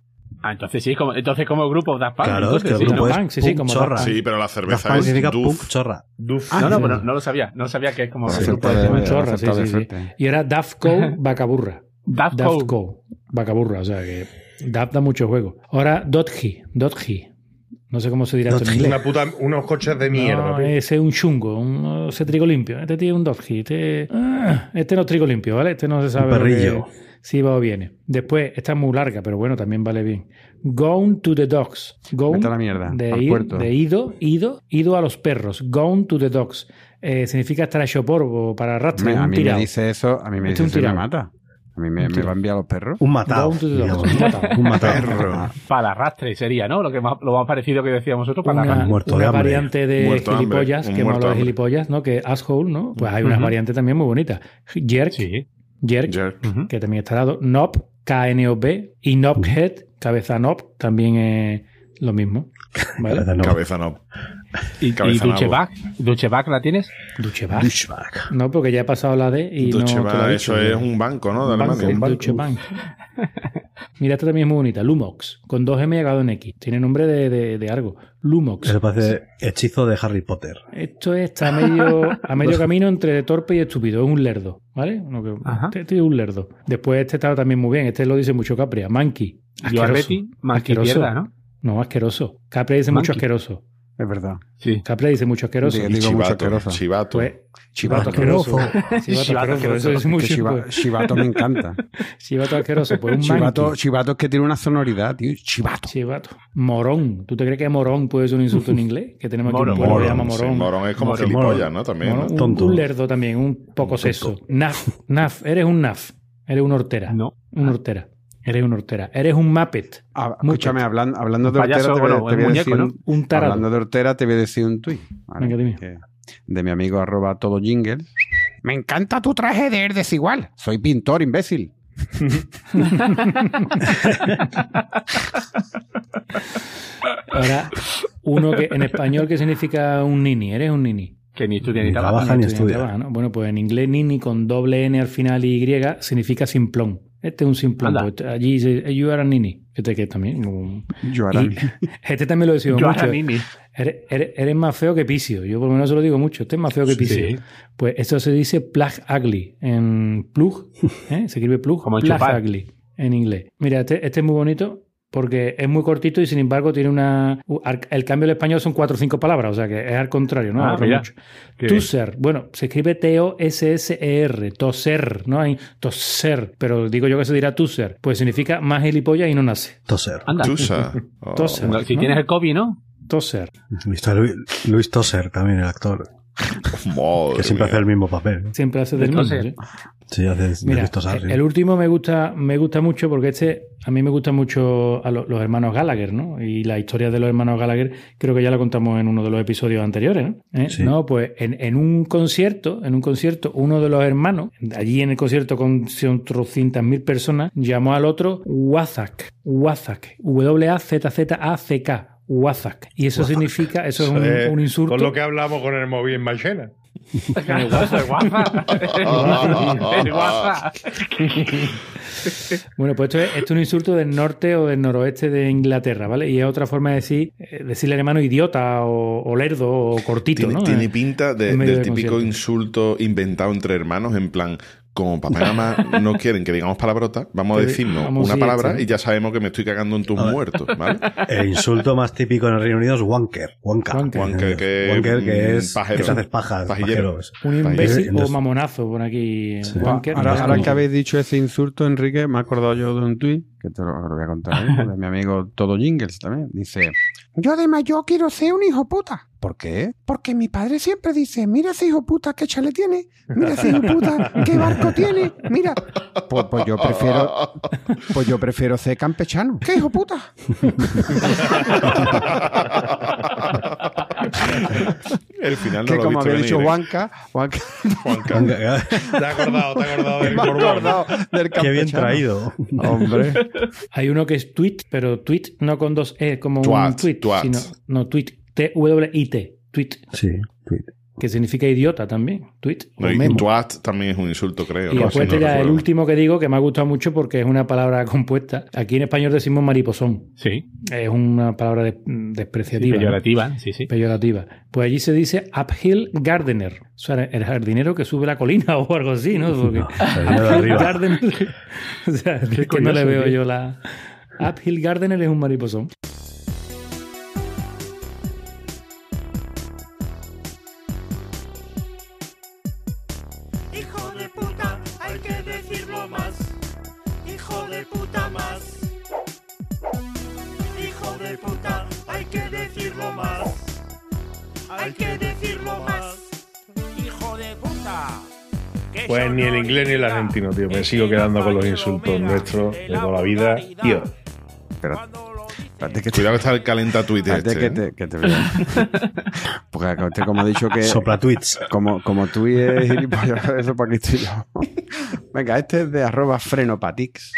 Ah, entonces sí, como, entonces como grupo Daft Punk. Claro, es que entonces, el sí, grupo ¿no? es Punk, sí, sí, Punk como chorra. Daft Sí, pero la Daft cerveza Punk es significa Duf. punk chorra. Duf. No, no, sí. pero no lo sabía. No sabía que es como grupo de- de- chorra, sí, sí, sí. Y era Daft Co, vacaburra. Daft Daft. Co, vacaburra. O sea que Daft da mucho juego. Ahora, Dotji, Dotji. No sé cómo se dirá esto en inglés. Una puta, unos coches de mierda. No, ese es un chungo, un, ese trigo limpio. Este tiene un dodgy. Este, ah, este no es trigo limpio, ¿vale? Este no se sabe. perrillo. si va o viene. Después, esta es muy larga, pero bueno, también vale bien. Gone to the dogs. Gone la mierda, de, ir- de ido, ido, ido a los perros. Gone to the dogs. Eh, significa estar hecho polvo para arrastre. Me- a mí tirado. me dice eso, a mí me Este dice un eso me mata. A mí me, me va a enviar a los perros. Un matado. Un matado. Un matado. Para arrastre sería, ¿no? Lo que más, lo más parecido que decíamos nosotros para una, arrastre. Muerto de una hambre. variante de Muerto de hambre. gilipollas, que hemos de de gilipollas, ¿no? Que asshole, ¿no? Pues hay unas Ujú. variantes también muy bonitas. Jerk, Sí. jerk, que también está dado. Knob, K-N-O-B, y knobhead, cabeza knob, también es lo mismo. ¿Vale? Cabeza no. Cabeza no. ¿Y, y Cabeza nabo. Ducheback? ¿Ducheback la tienes? Duchebank. Douchebag. No, porque ya he pasado la D y Deutsche no te lo eso es un banco, ¿no? De Un banco, Alemania. un Deutsche Bank. Mira, esta también es muy bonita. Lumox, con dos M y acabado en X. Tiene nombre de, de, de algo. Lumox. Eso parece hechizo de Harry Potter. Esto está a medio, a medio camino entre torpe y estúpido. Es un lerdo, ¿vale? Uno que-. Este, este es un lerdo. Después este está también muy bien. Este lo dice mucho Capria. Monkey. Yo Asqueroso. Betty, más que Asqueroso. mierda, ¿no? No, asqueroso. Capria dice mucho asqueroso. Es verdad. Sí. Capria dice mucho asqueroso. Digo, digo chivato. asqueroso. Chivato. Pues, chivato asqueroso. Chivato Chivato asqueroso. Eso es Que mucho. Chiva- pues. Chivato me encanta. Chivato asqueroso. Pues un Chivato, chivato es que tiene una sonoridad, tío. Chivato. Chivato. Morón. ¿Tú te crees que morón puede ser un insulto en inglés? Que tenemos aquí Morón. un pueblo que se llama sí, morón. morón es como Morón. gilipollas, ¿no? También. Morón, ¿no? un, Tonto. un lerdo también, un poco seso. Naf, naf, eres un naf. Eres una hortera. No. Una hortera. Eres una hortera. Eres un Muppet. Ah, Mucho. escúchame, hablan- hablando de hortera, te voy, bueno, te el voy a decir ¿no? un- Un tarado. Hablando de hortera, te voy a decir un tuit. ¿vale? Venga, dime. Que- de mi amigo arroba todo jingle. Me encanta tu traje de Air desigual. Soy pintor, imbécil. Ahora, uno que en español, ¿qué significa un nini? Eres un nini. Que ni estudia Ni ni trabaja. trabaja ni Estudia, estudia. trabaja, ¿no? Bueno, pues en inglés nini con doble N al final y Y significa simplón. Este es un pues, allí dice, you are a nini. Este que también. un- Yo ahora- y- este también lo decimos Yo mucho. Eres, eres- eres más feo que Pisio. Yo por lo menos se lo digo mucho. Este es más feo que Pisio. Sí. Pues esto se dice plug ugly en plug. ¿eh? Se escribe plug. Como plug ugly en inglés. Mira, este, este es muy bonito porque es muy cortito y sin embargo tiene una... El cambio del español son cuatro o cinco palabras. O sea que es al contrario, ¿no? Ah, mira. bien. Toser. Bueno, se escribe T-O-S-S-E-R. Toser. No hay toser. Pero digo yo que se dirá toser. Pues significa más gilipollas y no nace. Toser. Anda. Tusa. Oh. Toser. Si ¿no? tienes el COVID, ¿no? Toser. Luis Toser también, el actor. Madre Que siempre mía. hace el mismo papel. ¿eh? Siempre hace del mismo. ¿sí? Sí, hace de Mira, el último me gusta, me gusta mucho porque este, a mí me gusta mucho a lo- los hermanos Gallagher, ¿no? Y la historia de los hermanos Gallagher creo que ya la contamos en uno de los episodios anteriores, ¿no? ¿Eh? Sí. No, pues en, en un concierto, en un concierto, uno de los hermanos, allí en el concierto con cientos mil personas, llamó al otro Wazak, Wazak, W-A-Z-Z-A-C-K. Wazak. Y eso significa, eso es un, un insulto. Con lo que hablamos con el móvil en Marchena. El guasa, el guasa. Bueno, pues esto es, esto es un insulto del norte o del noroeste de Inglaterra, ¿vale? Y es otra forma de decir, eh, decirle al hermano idiota o, o lerdo o cortito, Tiene, ¿no? tiene Eh, pinta de- del típico concierto. insulto inventado entre hermanos, en plan, como papá y mamá no quieren que digamos palabrotas, vamos a decirnos una palabra y ya sabemos que me estoy cagando en tus muertos, ¿vale? El insulto más típico en el Reino Unido es wanker. Wanker. Wanker. Wanker, que- Wanker, que es pajero. que te haces pajas. Pajeros. Un imbécil o mamonazo por aquí. Sí. Wanker. Ahora, No, ahora no. que habéis dicho ese insulto, Enrique, me he acordado yo de un tuit, que te lo, lo voy a contar mismo, de mi amigo Todo Jingles también. Dice, yo de mayor quiero ser un hijo puta. ¿Por qué? Porque mi padre siempre dice, mira ese hijo puta qué chale tiene, mira ese hijo puta qué barco tiene, mira. Pues, pues yo prefiero, pues yo prefiero ser campechano. ¿Qué hijo puta? El final no que lo he como había dicho ¿eh? Juanca, Juanca Juanca. Te has acordado, te has acordado del acordado del Qué bien campechano. traído. Hombre. Hay uno que es tweet, pero tweet no con dos E, como un tweet, twat. sino no tweet, T-W-I-T, tweet, Sí, tweet. que significa idiota también, tweet No, y twat también es un insulto, creo. Y ¿no? después Si no ya el último que digo, que me ha gustado mucho porque es una palabra compuesta. Aquí en español decimos mariposón. Sí. Es una palabra de- despreciativa. ¿no? Peyorativa, sí, sí. Peyorativa. Pues allí se dice uphill gardener. O sea, el jardinero que sube la colina o algo así, ¿no? Porque jardinero de uphill arriba. gardener. o sea, es que no le veo yo la. Uphill gardener es un mariposón. Hay que decirlo más. Hijo de puta. Que Pues ni el inglés ni el argentino, tío. Me sigo que quedando con los insultos nuestros de toda la vida. Tío, Espérate, espérate que te, Cuidado que está el calenta Twitter este, que ¿eh? te, que te vea. Porque este, como he dicho que... Sopla tweets. Como, como tú y es gilipollas, eso para aquí estoy yo. Venga, este es de arroba frenopatix.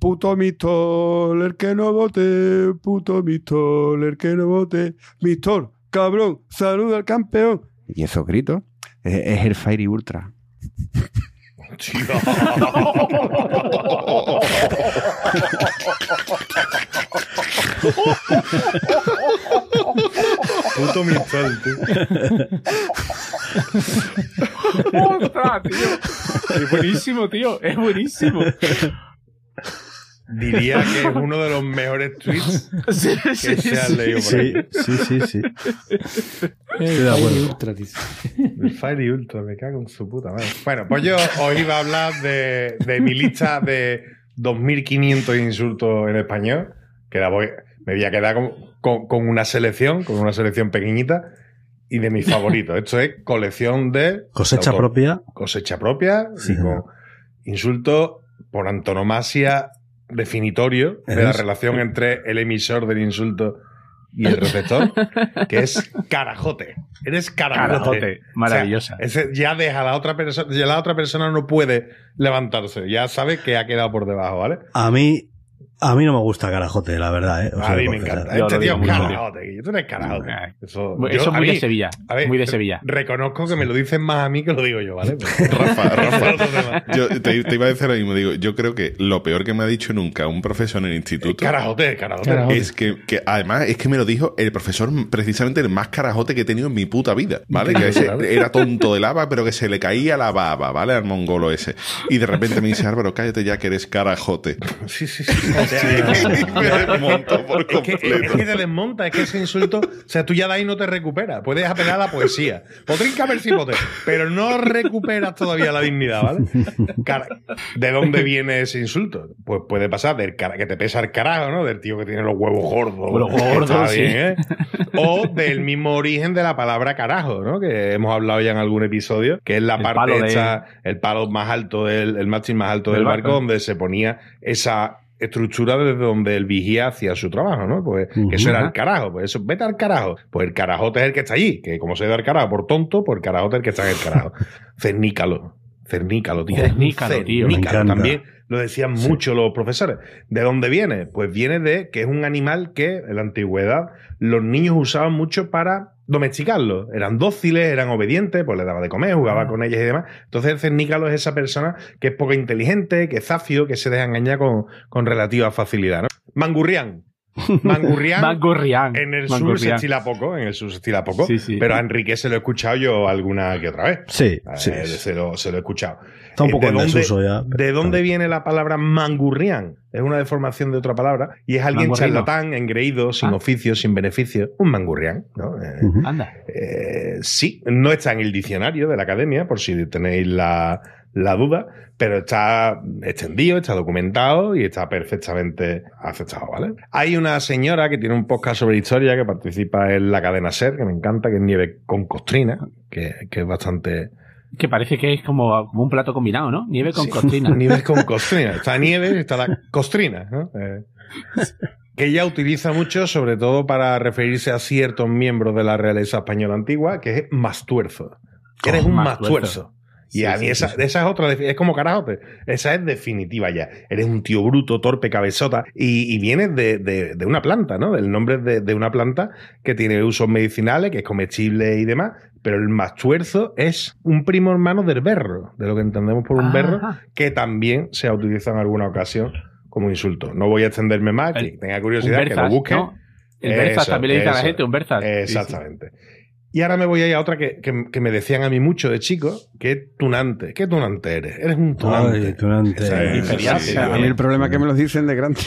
Puto Mistol, el que no vote, puto Mistol, el que no vote. Mistol, cabrón, saluda al campeón. Y esos gritos es, es el Fairy Ultra. Puto Mistol, tío. ¡Ostras, tío! Es buenísimo, tío. Es buenísimo. Diría que es uno de los mejores tweets Sí, que sí, se han sí. leído por ahí. Sí, sí, sí, sí. Estoy de acuerdo. Ultra, dice. El Fire Ultra, me cago en su puta madre. Bueno, pues yo os iba a hablar de, de mi lista de 2.500 insultos en español, que la voy, me voy a quedar con, con- con una selección, con una selección pequeñita, y de mis favoritos. Esto es colección de... Cosecha autor. propia. Cosecha propia, Sí, y con señor. insultos por antonomasia definitorio de la relación entre el emisor del insulto y el receptor, que es carajote. Eres carajote. Carajote. Maravillosa. O sea, ese ya deja a la otra persona, ya la otra persona no puede levantarse, ya sabe que ha quedado por debajo, ¿vale? A mí, a mí no me gusta Carajote, la verdad, ¿eh? O sea, a mí me encanta. yo Este tío es carajote, tú eres carajote. Eso, Eso yo- es muy mí- de Sevilla. a ver, muy de Sevilla. Reconozco que me lo dicen más a mí que lo digo yo, ¿vale? Pero- Rafa, Rafa. Yo te, te iba a decir lo mismo, digo, yo creo que lo peor que me ha dicho nunca un profesor en el instituto Carajote, carajote. Carajote. es que, que además es que me lo dijo el profesor precisamente el más carajote que he tenido en mi puta vida, ¿vale? Que ese era tonto de lava, pero que se le caía la baba, ¿vale? Al mongolo ese. Y de repente me dice, Álvaro, cállate ya que eres carajote. Sí, sí, sí. Es que, es que te desmonta, es que ese insulto, o sea, tú ya de ahí no te recuperas. Puedes apelar a la poesía. Podrín ver si poder, pero no recuperas todavía la dignidad, ¿vale? Cara- ¿De dónde viene ese insulto? Pues puede pasar del cara, que te pesa el carajo, ¿no? Del tío que tiene los huevos gordos. Los huevos gordos, Está sí. bien, ¿eh? O del mismo origen de la palabra carajo, ¿no? Que hemos hablado ya en algún episodio, que es la El parte de- esta, el palo más alto del, el mástil más alto del, Del barco, barco. donde se ponía esa estructura desde donde el vigía hacía su trabajo, ¿no? Pues que eso era el carajo, pues eso, vete al carajo. Pues el carajote es el que está allí, que como se da al carajo por tonto, pues el carajote es el que está en el carajo. Cernícalo, cernícalo, tío. Cernícalo, tío. Me Cernícalo también. Lo decían mucho los profesores. ¿De dónde viene? Pues viene de que es un animal que en la antigüedad los niños usaban mucho para domesticarlos. Eran dóciles, eran obedientes, pues le daba de comer, jugaba con ellas y demás. Entonces el cernícalo es esa persona que es poco inteligente, que es zafio, que se deja engañar con, con relativa facilidad. ¿no? Mangurrián. Mangurrián. Mangurrián. En el sur se estila poco, en el sur se estila poco, Sí, sí. pero a Enrique se lo he escuchado yo alguna que otra vez. Sí, Eh, sí. se, lo, se lo he escuchado. Está un Eh, poco ¿de en desuso ya. ¿De dónde viene la palabra mangurrián? Es una deformación de otra palabra y es alguien Mangurrino. charlatán, engreído, sin Ah. oficio, sin beneficio. Un mangurrián, ¿no? Eh. Anda. eh, sí, no está en el diccionario de la academia, por si tenéis la, la duda, pero está extendido, está documentado y está perfectamente aceptado, ¿vale? Hay una señora que tiene un podcast sobre historia que participa en la cadena SER, que me encanta, que es Nieve con Costrina, que, que es bastante... Que parece que es como, como un plato combinado, ¿no? Nieve con Sí, costrina. Nieve con Costrina. Está Nieve y está la Costrina, ¿no? Eh, que ella utiliza mucho, sobre todo para referirse a ciertos miembros de la realeza española antigua, que es mastuerzo. Que eres Oh, un mastuerzo. mastuerzo. Y Sí, a mí sí, esa, sí, esa es otra, es como carajote. Esa es definitiva ya. Eres un tío bruto, torpe, cabezota. Y, y vienes de, de- de una planta, ¿no? El nombre de, de una planta que tiene usos medicinales, que es comestible y demás. Pero el mastuerzo es un primo hermano del berro, de lo que entendemos por un Ah, berro, que también se ha utilizado en alguna ocasión como insulto. No voy a extenderme más, El- quien tenga curiosidad, que lo busque. ¿no? El Berzas Eso, también le dice a la gente, un Berzas. Sí, sí. Y ahora me voy a ir a otra que, que- que me decían a mí mucho de chico, que es tunante. ¿Qué tunante eres? Eres un tunante. Ay, tunante. Esa es- Imperial, sí, sí, a mí sí, el problema es que me lo dicen de grande.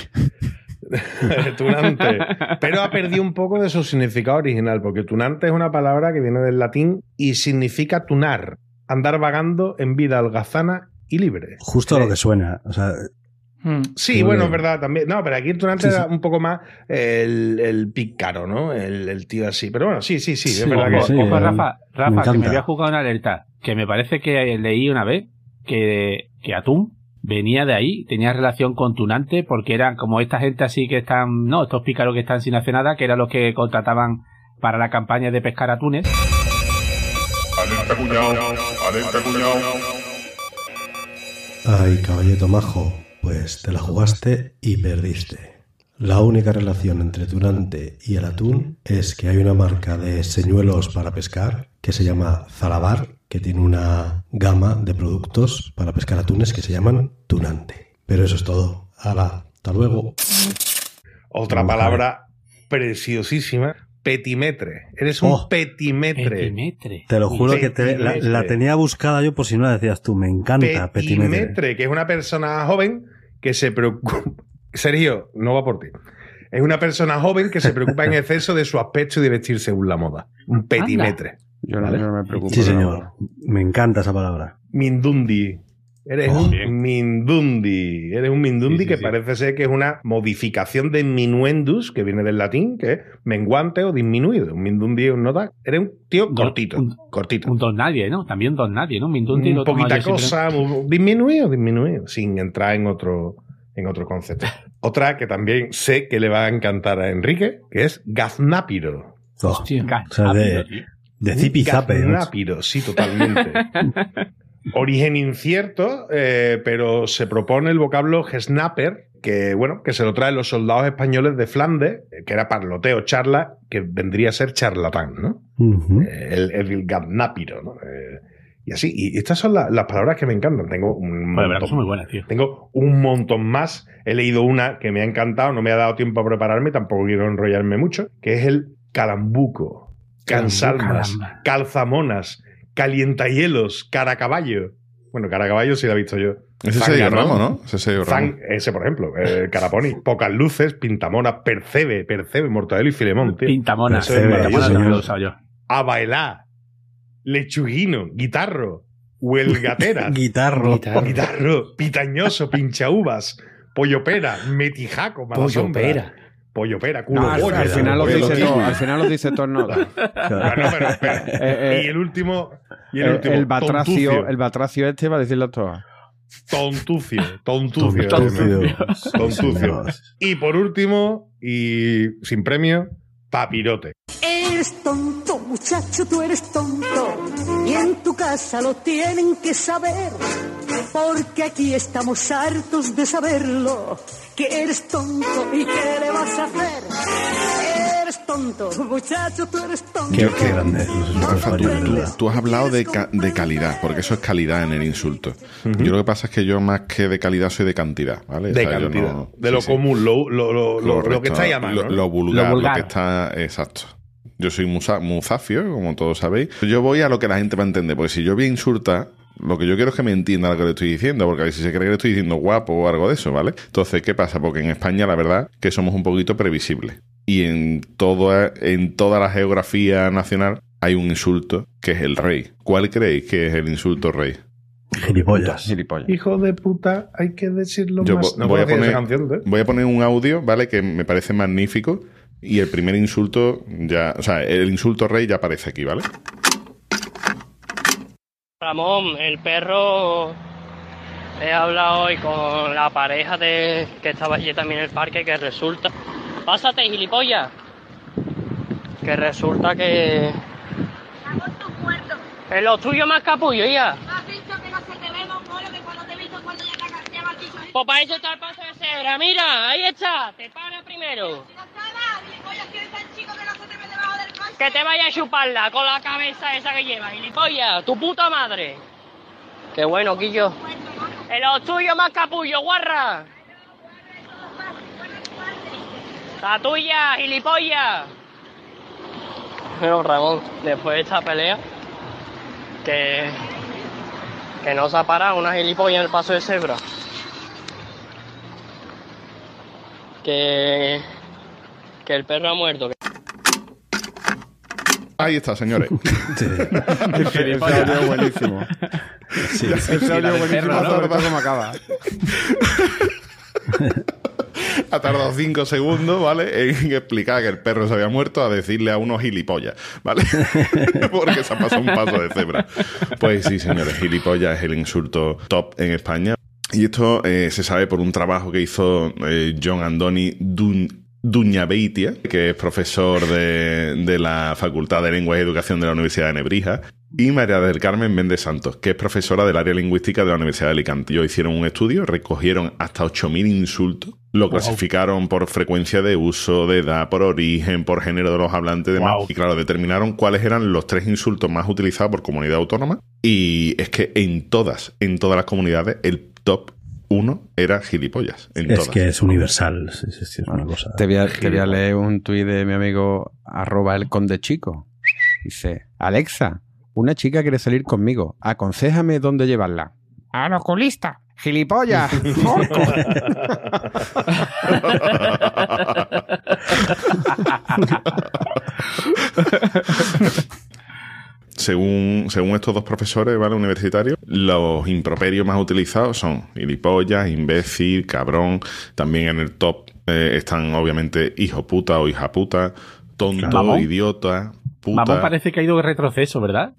tunante. Pero ha perdido un poco de su significado original, porque tunante es una palabra que viene del latín y significa tunar, andar vagando en vida holgazana y libre. Justo lo que suena. O sea. Sí, Sí, bueno, es verdad también. No, pero aquí el tunante Sí, sí. era un poco más el, el pícaro, ¿no? El, el tío así. Pero bueno, sí, sí, sí, Sí, es verdad Ojo, que sí, ojo, Rafa, me Rafa, que me había jugado una alerta. Que me parece que leí una vez que, que Atún venía de ahí, tenía relación con Tunante, porque eran como esta gente así que están, no, estos pícaros que están sin hacer nada, que eran los que contrataban para la campaña de pescar atunes. Alerta cuñado, alerta cuñado. Ay, caballito majo, pues te la jugaste y perdiste. La única relación entre Tunante y el atún es que hay una marca de señuelos para pescar que se llama Zalabar, que tiene una gama de productos para pescar atunes que se llaman Tunante. Pero eso es todo. Hala, hasta luego. otra Vamos palabra preciosísima, petimetre. Eres un Oh, petimetre. Petimetre. te lo juro que te- la, la tenía buscada yo por si no la decías tú. Me encanta Petimetre. Petimetre, que es una persona joven que se preocupa. Sergio, no va por ti. Es una persona joven que se preocupa en exceso de su aspecto y de vestir según la moda. Un petimetre. Yo no, Vale. yo no me preocupo. Sí, señor. Me encanta esa palabra. Mindundi. Eres Oh, un bien. Mindundi. Eres un Mindundi Sí, sí, que sí. parece ser que es una modificación de minuendus, que viene del latín, que es menguante o disminuido. Un Mindundi es un nota. Eres un tío Don- cortito. un- cortito. Un don nadie, ¿no? También don nadie, ¿no? Mindundi Un lo poquita siempre- cosa, muy- disminuido, disminuido, sin entrar en otro, en otro concepto. Otra que también sé que le va a encantar a Enrique, que es gaznápiro. Oh, Hostia. Ga- O sea, de- de. Gaznápiro, sí, totalmente. Origen incierto, eh, pero se propone el vocablo gesnapper, que bueno, que se lo traen los soldados españoles de Flandes, eh, que era parloteo, charla, que vendría a ser charlatán, ¿no? Eh, el, el gaznápiro, ¿no? Eh, y así, y estas son la- las palabras que me encantan. Tengo un montón, son muy buenas, tío. tengo un montón más. He leído una que me ha encantado, no me ha dado tiempo a prepararme, tampoco quiero enrollarme mucho, que es el calambuco, cansalmas, calzamonas, calientahielos, caracaballo. Bueno, caracaballo sí lo he visto yo. Ese es Zangarrón, Ramos, ¿no? Ese es Zan- Ramos. ese, por ejemplo, eh, Caraponi, pocas luces, pintamona, percebe, percebe, mortadelo y filemón, tío. Pintamona. Eso es Pintamona lo he usado yo. a bailar, lechuguino, guitarro, huelgateras, Guitarro. Guitarro. guitarro, pitañoso, pinchauvas, pollo pera, metijaco, Pollo sombra, pera. Pollo pera, culo No, al, pollo, al final lo pollo dice todo. Al final lo dice todo. Bueno, pero espera. Eh, eh, y el último, y el, el, último, el batracio, tontucio, el batracio este va a decirlo todo. tontucio, tontucio, Tontucio. Tontucio. Y por último, y sin premio, papirote. Eres tonto, muchacho, tú eres tonto. Y en tu casa lo tienen que saber. Porque aquí estamos hartos de saberlo. Que eres tonto y qué le vas a hacer. Eres tonto. Muchacho, tú eres tonto. Qué, qué grande. Rafa, tú, tú- tú has hablado de, ca- de calidad, porque eso es calidad en el insulto. Yo lo que pasa es que yo más que de calidad soy de cantidad, ¿vale? O De sea, yo cantidad. no- de sí, lo sí. común, lo, lo, lo, lo- que está mano. Lo, vulgar, Lo que está exacto. Yo soy musa- muy zafio, como todos sabéis. Yo voy a lo que la gente va a entender, porque si yo voy a insultar, lo que yo quiero es que me entienda lo que le estoy diciendo, porque a ver si se cree que le estoy diciendo guapo o algo de eso, ¿vale? Entonces, ¿qué pasa? Porque en España, la verdad, que somos un poquito previsibles. Y en, todo, en toda la geografía nacional hay un insulto que es el rey. ¿Cuál creéis que es el insulto rey? Gilipollas. Gilipollas. Hijo de puta, hay que decirlo Yo más. No voy a poner- canción, ¿eh? Voy a poner un audio, ¿vale? Que me parece magnífico. Y el primer insulto ya, o sea, el insulto rey ya aparece aquí, ¿vale? Ramón, el perro. He hablado hoy con la pareja de que estaba allí también en el parque que resulta. Pásate, gilipollas. Que resulta que. En lo tuyo más capullo, ya. Pues para eso está el paso de cebra. Mira, ahí está. Te para primero. Que te vaya a chuparla con la cabeza esa que lleva, gilipollas. Tu puta madre. Qué bueno, Quillo. En lo tuyo más capullo, guarra. La tuya, gilipollas. Pero Ramón, después de esta pelea, que, que no se ha parado una gilipollas en el paso de cebra. Que, que el perro ha muerto. Ahí está, señores. Ese audio es buenísimo. Sí, Ese Y la audio es del buenísimo, perro, ¿no? cómo acaba. Ha tardado cinco segundos, ¿vale? En explicar que el perro se había muerto a decirle a unos gilipollas, ¿vale? Porque se ha pasado un paso de cebra. Pues sí, señores, gilipollas es el insulto top en España. Y esto eh, se sabe por un trabajo que hizo eh, John Andoni Dun Duñabeitia, que es profesor de, de la Facultad de Lengua y Educación de la Universidad de Nebrija, y María del Carmen Méndez Santos, que es profesora del área lingüística de la Universidad de Alicante. Ellos hicieron un estudio, recogieron hasta 8.000 insultos, lo clasificaron por frecuencia de uso, de edad, por origen, por género de los hablantes y demás. Wow. Y claro, determinaron cuáles eran los tres insultos más utilizados por comunidad autónoma. Y es que en todas, en todas las comunidades, el top uno era gilipollas. En Es todas. que es universal. una cosa. Te voy, a, te voy a leer un tuit de mi amigo arroba el conde chico. Dice, Alexa, una chica quiere salir conmigo. Aconsejame dónde llevarla. Al oculista. Gilipollas. Según, según estos dos profesores ¿vale? universitarios, los improperios más utilizados son gilipollas, imbécil, cabrón. También en el top eh, están obviamente hijo puta o hija puta, tonto, Mamón. idiota, puta. Mamón parece que ha ido de retroceso, ¿verdad?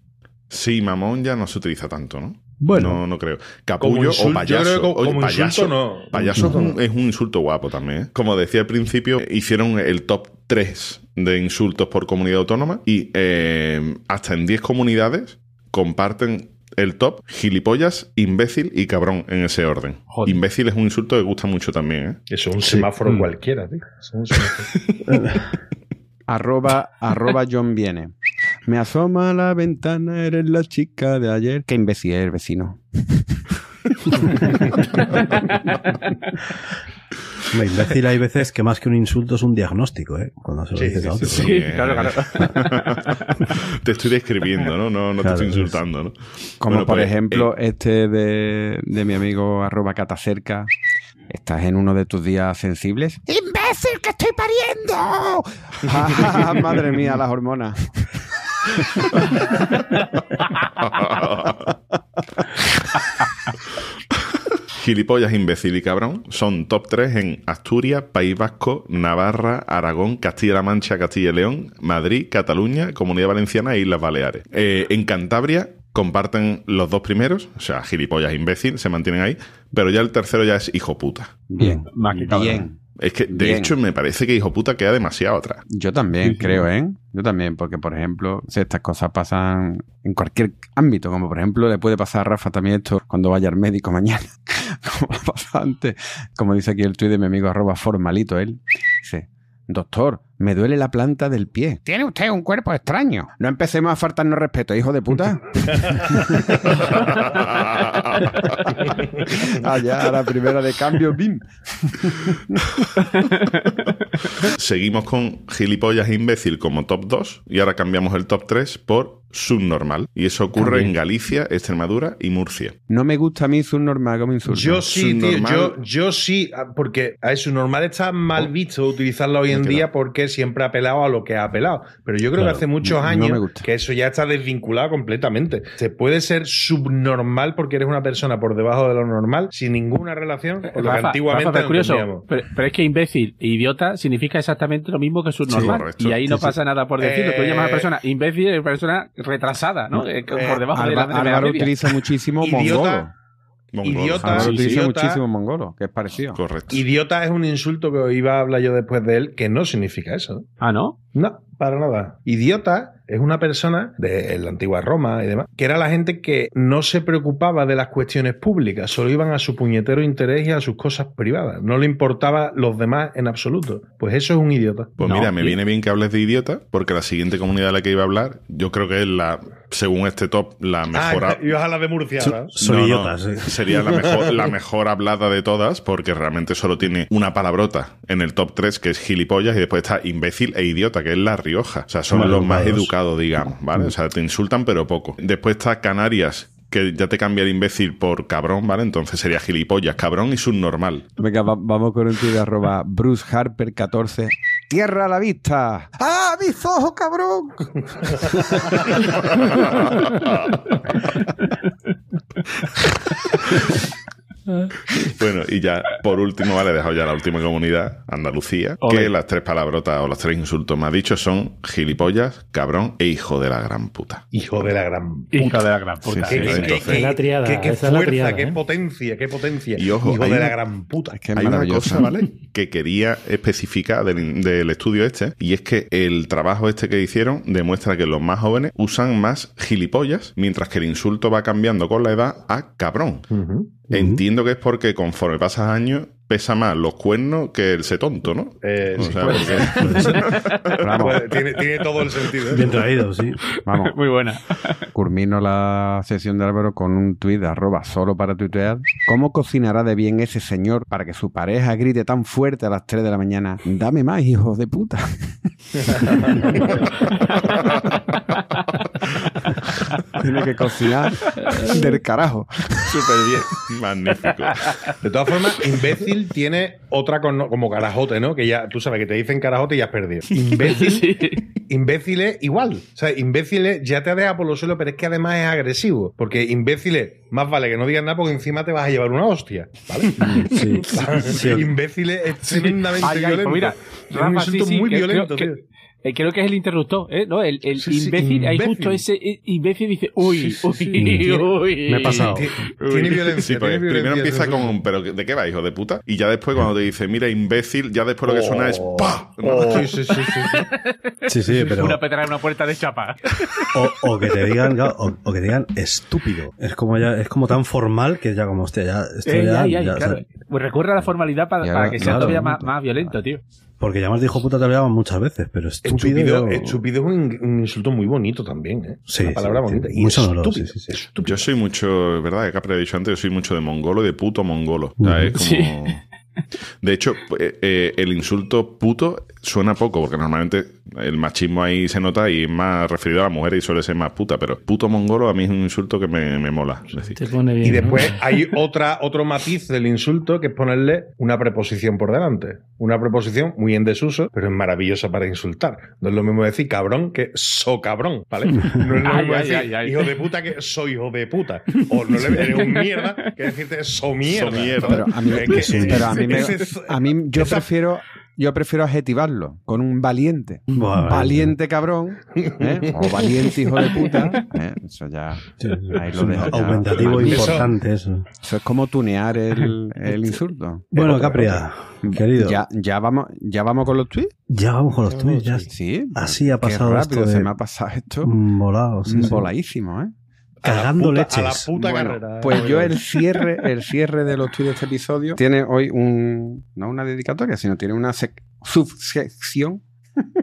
Sí, mamón ya no se utiliza tanto, ¿no? Bueno. No, no creo. Capullo insulto, o yo payaso. creo que como- Oye, como payaso, insulto no. payaso es un, es un insulto guapo también. ¿eh? Como decía al principio, hicieron el top 3 de insultos por comunidad autónoma y eh, hasta en 10 comunidades comparten el top gilipollas, imbécil y cabrón en ese orden. Joder. Imbécil es un insulto que gusta mucho también. ¿eh? Eso es un semáforo Mm. cualquiera, tío. Eso es un semáforo. arroba, arroba John viene. Me asoma a la ventana, eres la chica de ayer. Qué imbécil es el vecino. Hombre, imbécil hay veces que más que un insulto es un diagnóstico, ¿eh? Cuando se lo Sí, dices sí, a otro. sí, Sí, claro, claro. te estoy describiendo, ¿no? No, no Claro, te estoy es- insultando, ¿no? Como Bueno, por pues, ejemplo eh, este de, de mi amigo arroba catacerca. ¿Estás en uno de tus días sensibles? ¡Imbécil, que estoy pariendo! Ah, Madre mía, las hormonas. Gilipollas, imbécil y cabrón son top 3 en Asturias, País Vasco, Navarra, Aragón, Castilla-La Mancha, Castilla y León, Madrid, Cataluña, Comunidad Valenciana e Islas Baleares. Eh, en Cantabria comparten los dos primeros, o sea, gilipollas, imbécil, se mantienen ahí, pero ya el tercero ya es hijo puta. Bien, Más que bien. Es que, de Bien. hecho, me parece que hijo puta queda demasiado atrás. Yo también, Sí, sí. creo, ¿eh? Yo también, porque, por ejemplo, si estas cosas pasan en cualquier ámbito, como por ejemplo le puede pasar a Rafa también esto cuando vaya al médico mañana, como ha pasado antes, como dice aquí el tuit de mi amigo arroba formalito, él dice, doctor, Me duele la planta del pie. Tiene usted un cuerpo extraño. No empecemos a faltarnos respeto, hijo de puta. ah, ya, la primera de cambio, bim. Seguimos con gilipollas imbécil como top 2 y ahora cambiamos el top 3 por subnormal. Y eso ocurre También. en Galicia, Extremadura y Murcia. No me gusta a mí subnormal como insulto. Yo sí, tío, Subnormal. yo, yo sí, ah, porque a eso normal está mal visto utilizarlo hoy en día porque siempre ha apelado a lo que ha apelado. Pero yo creo Claro, que hace muchos no años que eso ya está desvinculado completamente. Se puede ser subnormal porque eres una persona por debajo de lo normal sin ninguna relación con lo que antiguamente Rafa, pero no curioso, entendíamos. pero, pero es que imbécil e idiota significa exactamente lo mismo que subnormal. y ahí no Sí, sí. pasa nada por decirlo. Tú Eh, llamas a persona imbécil y persona retrasada, ¿no? Eh, por debajo de la, Álvaro, de la Álvaro utiliza muchísimo mongolo. Idiota, Mongolo. Idiota. Álvaro utiliza idiota. muchísimo mongolo, que es parecido. Correcto. idiota es un insulto que iba a hablar yo después de él que no significa eso. Ah, ¿no? No, para nada. Idiota es una persona de la antigua Roma y demás, que era la gente que no se preocupaba de las cuestiones públicas, solo iban a su puñetero interés y a sus cosas privadas. No le importaba los demás en absoluto. Pues eso es un idiota. Pues No, mira, me y- viene bien que hables de idiota, porque la siguiente comunidad de la que iba a hablar, yo creo que es la, según este top, la mejor. Ah, ibas a hablar de Murcia No, no, idiotas, sí. Sería la mejor, la mejor hablada de todas, porque realmente solo tiene una palabrota en el top 3, que es gilipollas, y después está imbécil e idiota, que es La Rioja. O sea, son los más educados. Educados, digamos, ¿vale? O sea, te insultan, pero poco. Después está Canarias, que ya te cambia el imbécil por cabrón, ¿vale? Entonces sería gilipollas, cabrón y subnormal. Venga, va- vamos con un tuit de arroba Bruce Harper 14. ¡Tierra a la vista! ¡Ah, mis ojos, cabrón! Bueno, y ya por último, vale, he dejado ya la última comunidad, Andalucía, que las tres palabrotas o los tres insultos me ha dicho son gilipollas, cabrón e hijo de la gran puta. Hijo de la gran Hijo de la gran puta. Sí, Qué, sí, qué- entonces- qué- Es la triada, qué- qué esa es la fuerza, triada, qué ¿eh? potencia, qué potencia. Y ojo, Hijo de la gran puta. Es que es Hay una cosa, ¿vale? Que quería especificar del, del estudio este, y es que el trabajo este que hicieron demuestra que los más jóvenes usan más gilipollas, mientras que el insulto va cambiando con la edad a cabrón. Entiendo que es porque conforme pasas años pesa más los cuernos que el ser tonto, ¿no? Eh, O sí, sea, porque-. Vamos. Tiene, tiene todo el sentido. ¿eh? Bien traído, sí. Vamos, Muy buena. culmino la sesión de Álvaro con un tuit de arroba solo para tuitear. ¿Cómo cocinará de bien ese señor para que su pareja grite tan fuerte a las 3 de la mañana? Dame más, hijos de puta. Tiene que cocinar del carajo. Súper bien. Magnífico. De todas formas, imbécil tiene otra conno- como carajote, ¿no? Que ya, tú sabes que te dicen carajote y ya has perdido. Imbécil, Sí. imbécil es igual. O sea, imbécil es- ya te deja por los suelos, pero es que además es agresivo. Porque imbécil es, más vale que no digas nada porque encima te vas a llevar una hostia. ¿Vale? Sí. Sí. imbécil es tremendamente Ay, ay, violento. pues mira, es un Rafa, insulto muy que- violento, tío. que- eh, creo que es el interruptor, ¿eh? ¿No? El, el Sí, sí, imbécil, ahí imbécil. justo ese eh, imbécil dice, uy, Sí, sí, uy, uy. Me he pasado. Tiene, tiene violencia. Sí, porque tiene primero violencia, empieza con un, pero ¿de qué va, hijo de puta? Y ya después cuando te dice, mira, imbécil, ya después lo que suena es Oh. ¡pa! ¿no? Oh, sí, sí, sí, sí, sí. Sí, sí, pero. Una petra en una puerta de chapa. O, o que te digan, o, o que te digan estúpido. Es como ya, es como tan formal que ya como, hostia, ya, esto Eh, ya, recurre a la formalidad para, que sea todavía más, violento, tío. Porque ya me has dicho puta te lo llaman muchas veces, pero estúpido. Estúpido, yo- estúpido es un, un insulto muy bonito también, ¿eh? Sí, Una palabra sí, bonita. sí. Y Muy sonoro, estúpido, sí, sí, sí. estúpido. Yo soy mucho, ¿verdad? Que Capri ha dicho antes, yo soy mucho de mongolo y de puto mongolo. O sea, es como... Sí. De hecho, eh, eh, el insulto puto suena poco, porque normalmente el machismo ahí se nota y es más referido a la mujer y suele ser más puta, pero puto mongolo a mí es un insulto que me, me mola. Es decir, Te pone bien. Y ¿no? después hay otra, otro matiz del insulto que es ponerle una preposición por delante. Una preposición muy en desuso, pero es maravillosa para insultar. No es lo mismo decir cabrón que so cabrón, ¿vale? No es lo mismo ay, decir ay, ay. hijo de puta que soy hijo de puta. O no le eres un mierda que decirte so mierda. So mierda. Pero a mí, Es que- pero a mí, me- a mí yo esa- prefiero yo prefiero adjetivarlo con un valiente. Valiente cabrón. ¿eh? O valiente hijo de puta. ¿eh? Eso ya. Sí, Ahí es lo dejo ya. aumentativo Eso- importante eso. Eso es como tunear el, el insulto. Bueno, Capria, querido, Ya, ya, vamos, ya vamos con los tweets. ya vamos con los tweets. Ya Sí. Así ha Qué pasado rápido esto se me ha pasado esto. volado, sí, sí. Voladísimo, ¿eh? A la Cagando puta- leches. A la puta Bueno, carrera. pues yo el cierre, el cierre de los tweets de este episodio tiene hoy un no una dedicatoria, sino tiene una sec- subsección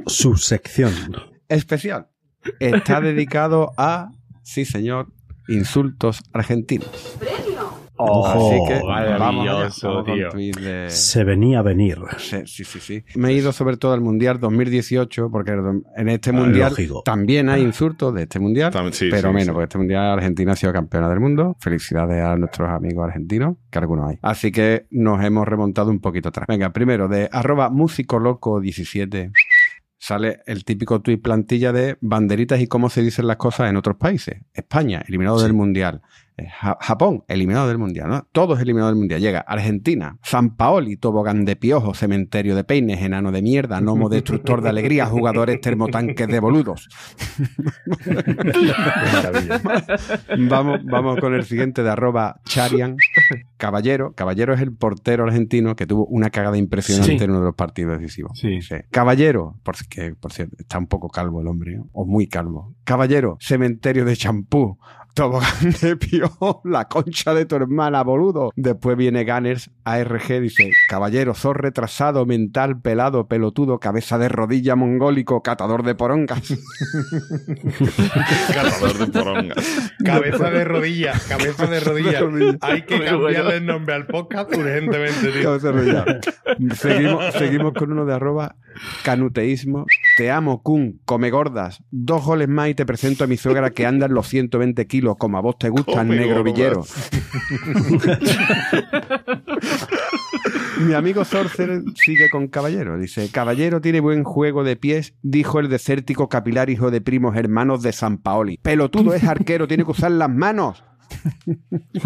Subsección. Especial. Está dedicado a, sí señor, insultos argentinos. Así que maravilloso, tío. de- Se venía a venir. Sí, sí, sí, sí. Me he ido sobre todo al Mundial 2018 porque en este Ah, Mundial lógico. también hay insultos de este Mundial, sí, pero sí, menos, sí. porque este Mundial Argentina ha sido campeona del mundo. Felicidades a nuestros amigos argentinos, que algunos hay. Así que nos hemos remontado un poquito atrás. Venga, primero de arroba musicoloco17 sale el típico tuit plantilla de banderitas y cómo se dicen las cosas en otros países. España, eliminado del Mundial. Eh, Ja- Japón, eliminado del Mundial. ¿no? Todos eliminados del Mundial. Llega Argentina, San Paoli, tobogán de piojo, cementerio de peines, enano de mierda, gnomo destructor de alegría, jugadores termotanques de boludos. vamos, vamos con el siguiente de arroba Charian. Caballero. Caballero es el portero argentino que tuvo una cagada impresionante Sí. en uno de los partidos decisivos. Sí. Dice, Caballero, por, que, por cierto, está un poco calvo el hombre, ¿no? o muy calvo. Caballero, cementerio de champú, tobogán de piojo, la concha de tu hermana, boludo. Después viene Gunners, ARG, dice, Caballero, sos retrasado, mental, pelado, pelotudo, cabeza de rodilla, mongólico, catador de porongas. Catador de porongas. Cabeza de rodilla, cabeza de rodilla. Hay que cambiarle el nombre al podcast urgentemente, tío. Cabeza de rodilla. seguimos, seguimos con uno de arroba canuteísmo. Te amo, Kun, come gordas. Dos goles más y te presento a mi suegra que anda en los 120 kilos, como a vos te gustan, Come negro gordas. villero. Mi amigo Sorcerer sigue con Caballero. Dice, Caballero tiene buen juego de pies, dijo el desértico capilar hijo de primos hermanos de San Paoli. Pelotudo es arquero, tiene que usar las manos.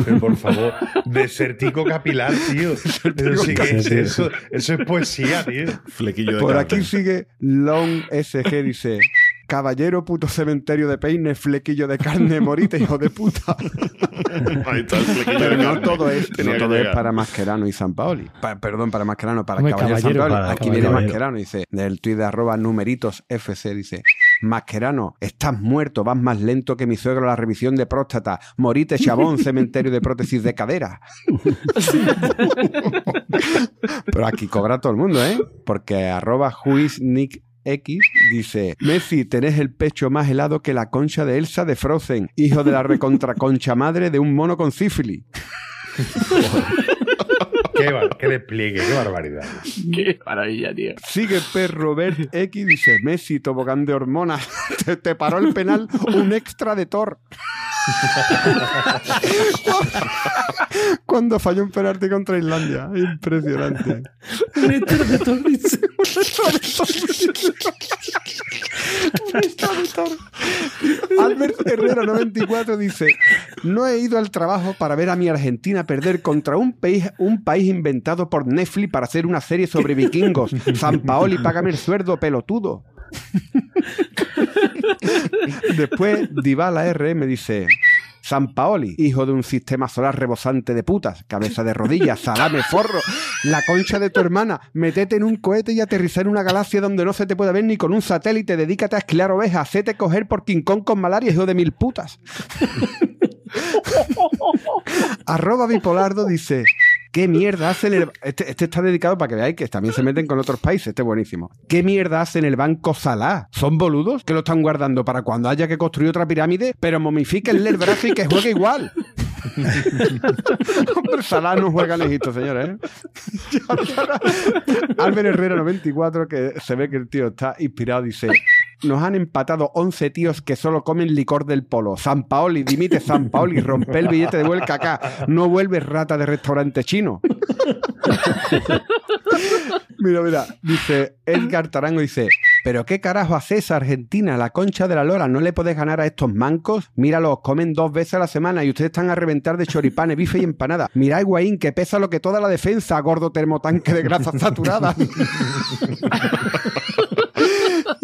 Pero por favor, desértico capilar, tío. Eso sí que es eso. Eso es poesía, tío. Flequillo de Por aquí sigue Long SG, dice... Caballero, puto cementerio de peine, flequillo de carne, morite, hijo de puta. Ahí está el flequillo Pero de no carne. todo es, Tenía no todo es para Mascherano y San Paoli. Pa- perdón, para Mascherano, para Hombre, Caballero, San caballero, Paoli. para- Aquí caballero. viene Mascherano, dice, del tuit de arroba numeritos FC, dice, Mascherano, estás muerto, vas más lento que mi suegro a la revisión de próstata. Morite, chabón, cementerio de prótesis de cadera. Pero aquí cobra todo el mundo, ¿eh? Porque arroba juiznick X dice, Messi, tenés el pecho más helado que la concha de Elsa de Frozen, hijo de la recontraconcha madre de un mono con sífilis. Qué, qué despliegue, qué barbaridad. Qué maravilla, tío. Sigue perro Bert X dice, Messi, tobogán de hormonas, te, te paró el penal un extra de Thor. Cuando falló un penalti contra Islandia. Impresionante. Un extra de todo dice. Un extra de Thor. Albert Herrera 94 dice, no he ido al trabajo para ver a mi Argentina perder contra un país, un país inventado por Netflix para hacer una serie sobre vikingos. San Paoli, págame el sueldo, pelotudo. Después, Dybala RM dice... San Paoli, hijo de un sistema solar rebosante de putas, cabeza de rodillas, salame, forro, la concha de tu hermana, metete en un cohete y aterrizar en una galaxia donde no se te puede ver ni con un satélite, dedícate a esquilar ovejas, hacete coger por King Kong con malaria, hijo de mil putas. Arroba bipolardo dice, ¿qué mierda hacen el... Este, este está dedicado para que veáis que también se meten con otros países, este es buenísimo. ¿Qué mierda hacen el banco Salah? ¿Son boludos que lo están guardando para cuando haya que construir otra pirámide? Pero momifíquenle el brazo y que juegue igual. Hombre, Salah no juega en Egipto, señores. ¿eh? Albert Herrera 94, que se ve que el tío está inspirado, dice... Nos han empatado 11 tíos que solo comen licor del polo. San Paoli, dimite San Paoli, rompe el billete de vuelca acá. No vuelves rata de restaurante chino. mira, mira, dice Edgar Tarango, dice, ¿pero qué carajo haces Argentina? La concha de la lora, ¿no le podés ganar a estos mancos? Míralos, comen dos veces a la semana y ustedes están a reventar de choripanes, bife y empanada. Mira, Higuaín, que pesa lo que toda la defensa, gordo termotanque de grasa saturada.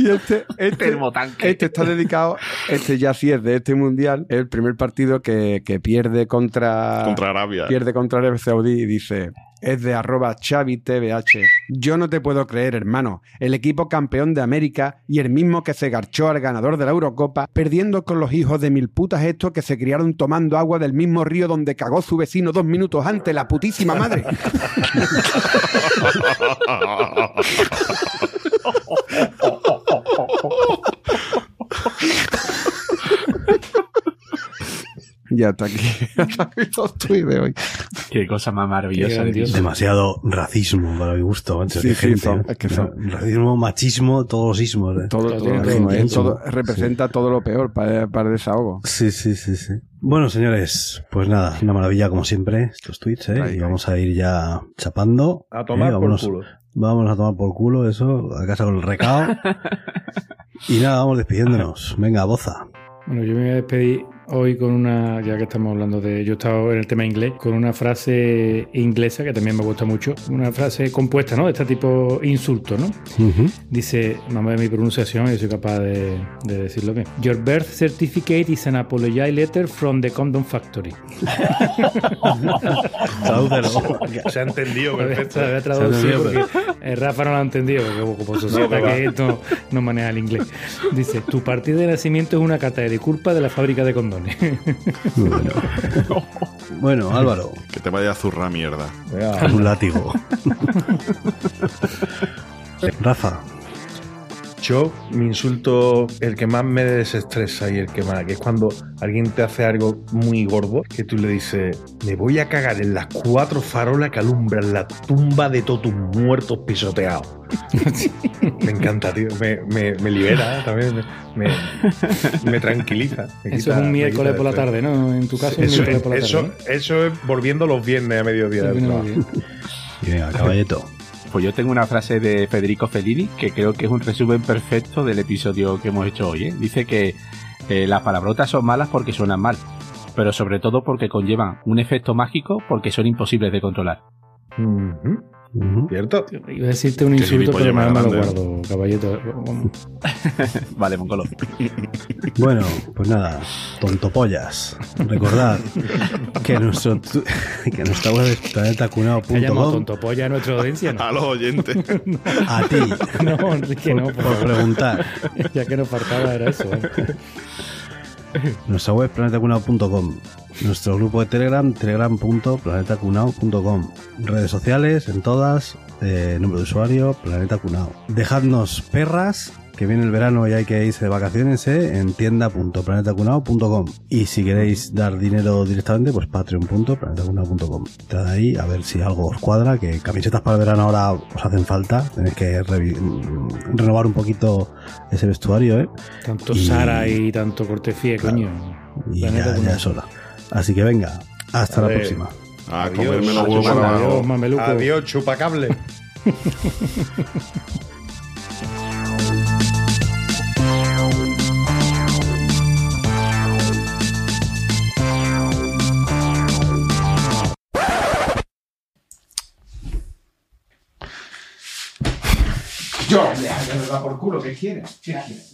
y este, este, Termotanque. este está dedicado, este ya sí es de este mundial, es el primer partido que, que pierde contra, Contra Arabia. pierde contra Arabia Saudí y dice, es de arroba Xavi TVH. Yo no te puedo creer, hermano. El equipo campeón de América y el mismo que se garchó al ganador de la Eurocopa, perdiendo con los hijos de mil putas estos que se criaron tomando agua del mismo río donde cagó su vecino dos minutos antes, la putísima madre. Y hasta aquí, los tuits de hoy. Qué cosa más maravillosa. Dios. Demasiado racismo para mi gusto, macho. Sí, Qué sí, gente, son- ¿eh? es que son- Racismo, machismo, todos los ismos. ¿eh? Todo, todo, todo, ¿eh? Todo- representa todo lo peor para, para el desahogo. Sí, sí, sí, sí. Bueno, señores, pues nada, una maravilla como siempre, estos tweets, ¿eh? Y vamos a ir ya chapando. A tomar ¿eh? por culo. Vamos a tomar por culo eso, a casa con el recao. y nada, vamos despidiéndonos. Venga, boza. Bueno, yo me voy a despedir hoy con una, ya que estamos hablando de, yo he estado en el tema inglés, con una frase inglesa que también me gusta mucho, una frase compuesta, ¿no? De este tipo insulto, ¿no? Dice, mamá de mi pronunciación, yo soy capaz de, de decirlo bien. Your birth certificate is an apology letter from the condom factory. Se ha entendido perfecto. Se había traducido porque eh, Rafa no lo ha entendido, porque como societa No, que esto no maneja el inglés. Dice, tu partida de nacimiento es una carta de disculpa de la fábrica de condones. Bueno, Álvaro. Que te vaya a zurrar mierda. Un látigo. Rafa. Yo, mi insulto, el que más me desestresa y el que más, que es cuando alguien te hace algo muy gordo, que tú le dices, me voy a cagar en las cuatro farolas que alumbran la tumba de todos tus muertos pisoteados. me encanta, tío. Me, me- me libera ¿eh? también. Me, me- me tranquiliza. me Eso quita- es un miércoles por la tarde, ¿no? En tu caso, un Eso, miércoles por la eso- tarde. ¿no? eso es volviendo los viernes a mediodía del Volviendo trabajo. venga, caballeto. Pues yo tengo una frase de Federico Fellini que creo que es un resumen perfecto del episodio que hemos hecho hoy. ¿eh? Dice que eh, las palabrotas son malas porque suenan mal, pero sobre todo porque conllevan un efecto mágico porque son imposibles de controlar. ¿Cierto? Iba a decirte un insulto, pero me lo guardo, caballito. vale, Mongolo. Bueno, pues nada, tontopollas. Recordad que nuestro que nuestra web es planetacunao.com. tontopolla a nuestra audiencia, ¿no? A los oyentes. A ti. No, Enrique, no, por, Por preguntar. ya que nos faltaba era eso. ¿eh? Nuestra web planetacunao.com. Nuestro grupo de Telegram, telegram.planetacunao.com. Redes sociales en todas, eh, número de usuario, Planeta Cunao. Dejadnos perras, que viene el verano y hay que irse de vacaciones, eh, en tienda.planetacunao.com. Y si queréis dar dinero directamente, pues patreon.planetacunao.com. Entrad ahí a ver si algo os cuadra, que camisetas para el verano ahora os hacen falta. Tenéis que mm, renovar un poquito ese vestuario, eh. Tanto Y- Sara y tanto Cortefía, coño. y ya, ya es hora. Así que venga, hasta A la ver. próxima. A Adiós. Adiós, abajo. mameluco. Adiós, chupacable. Da por culo, ¿qué quieres? ¿Qué quieres?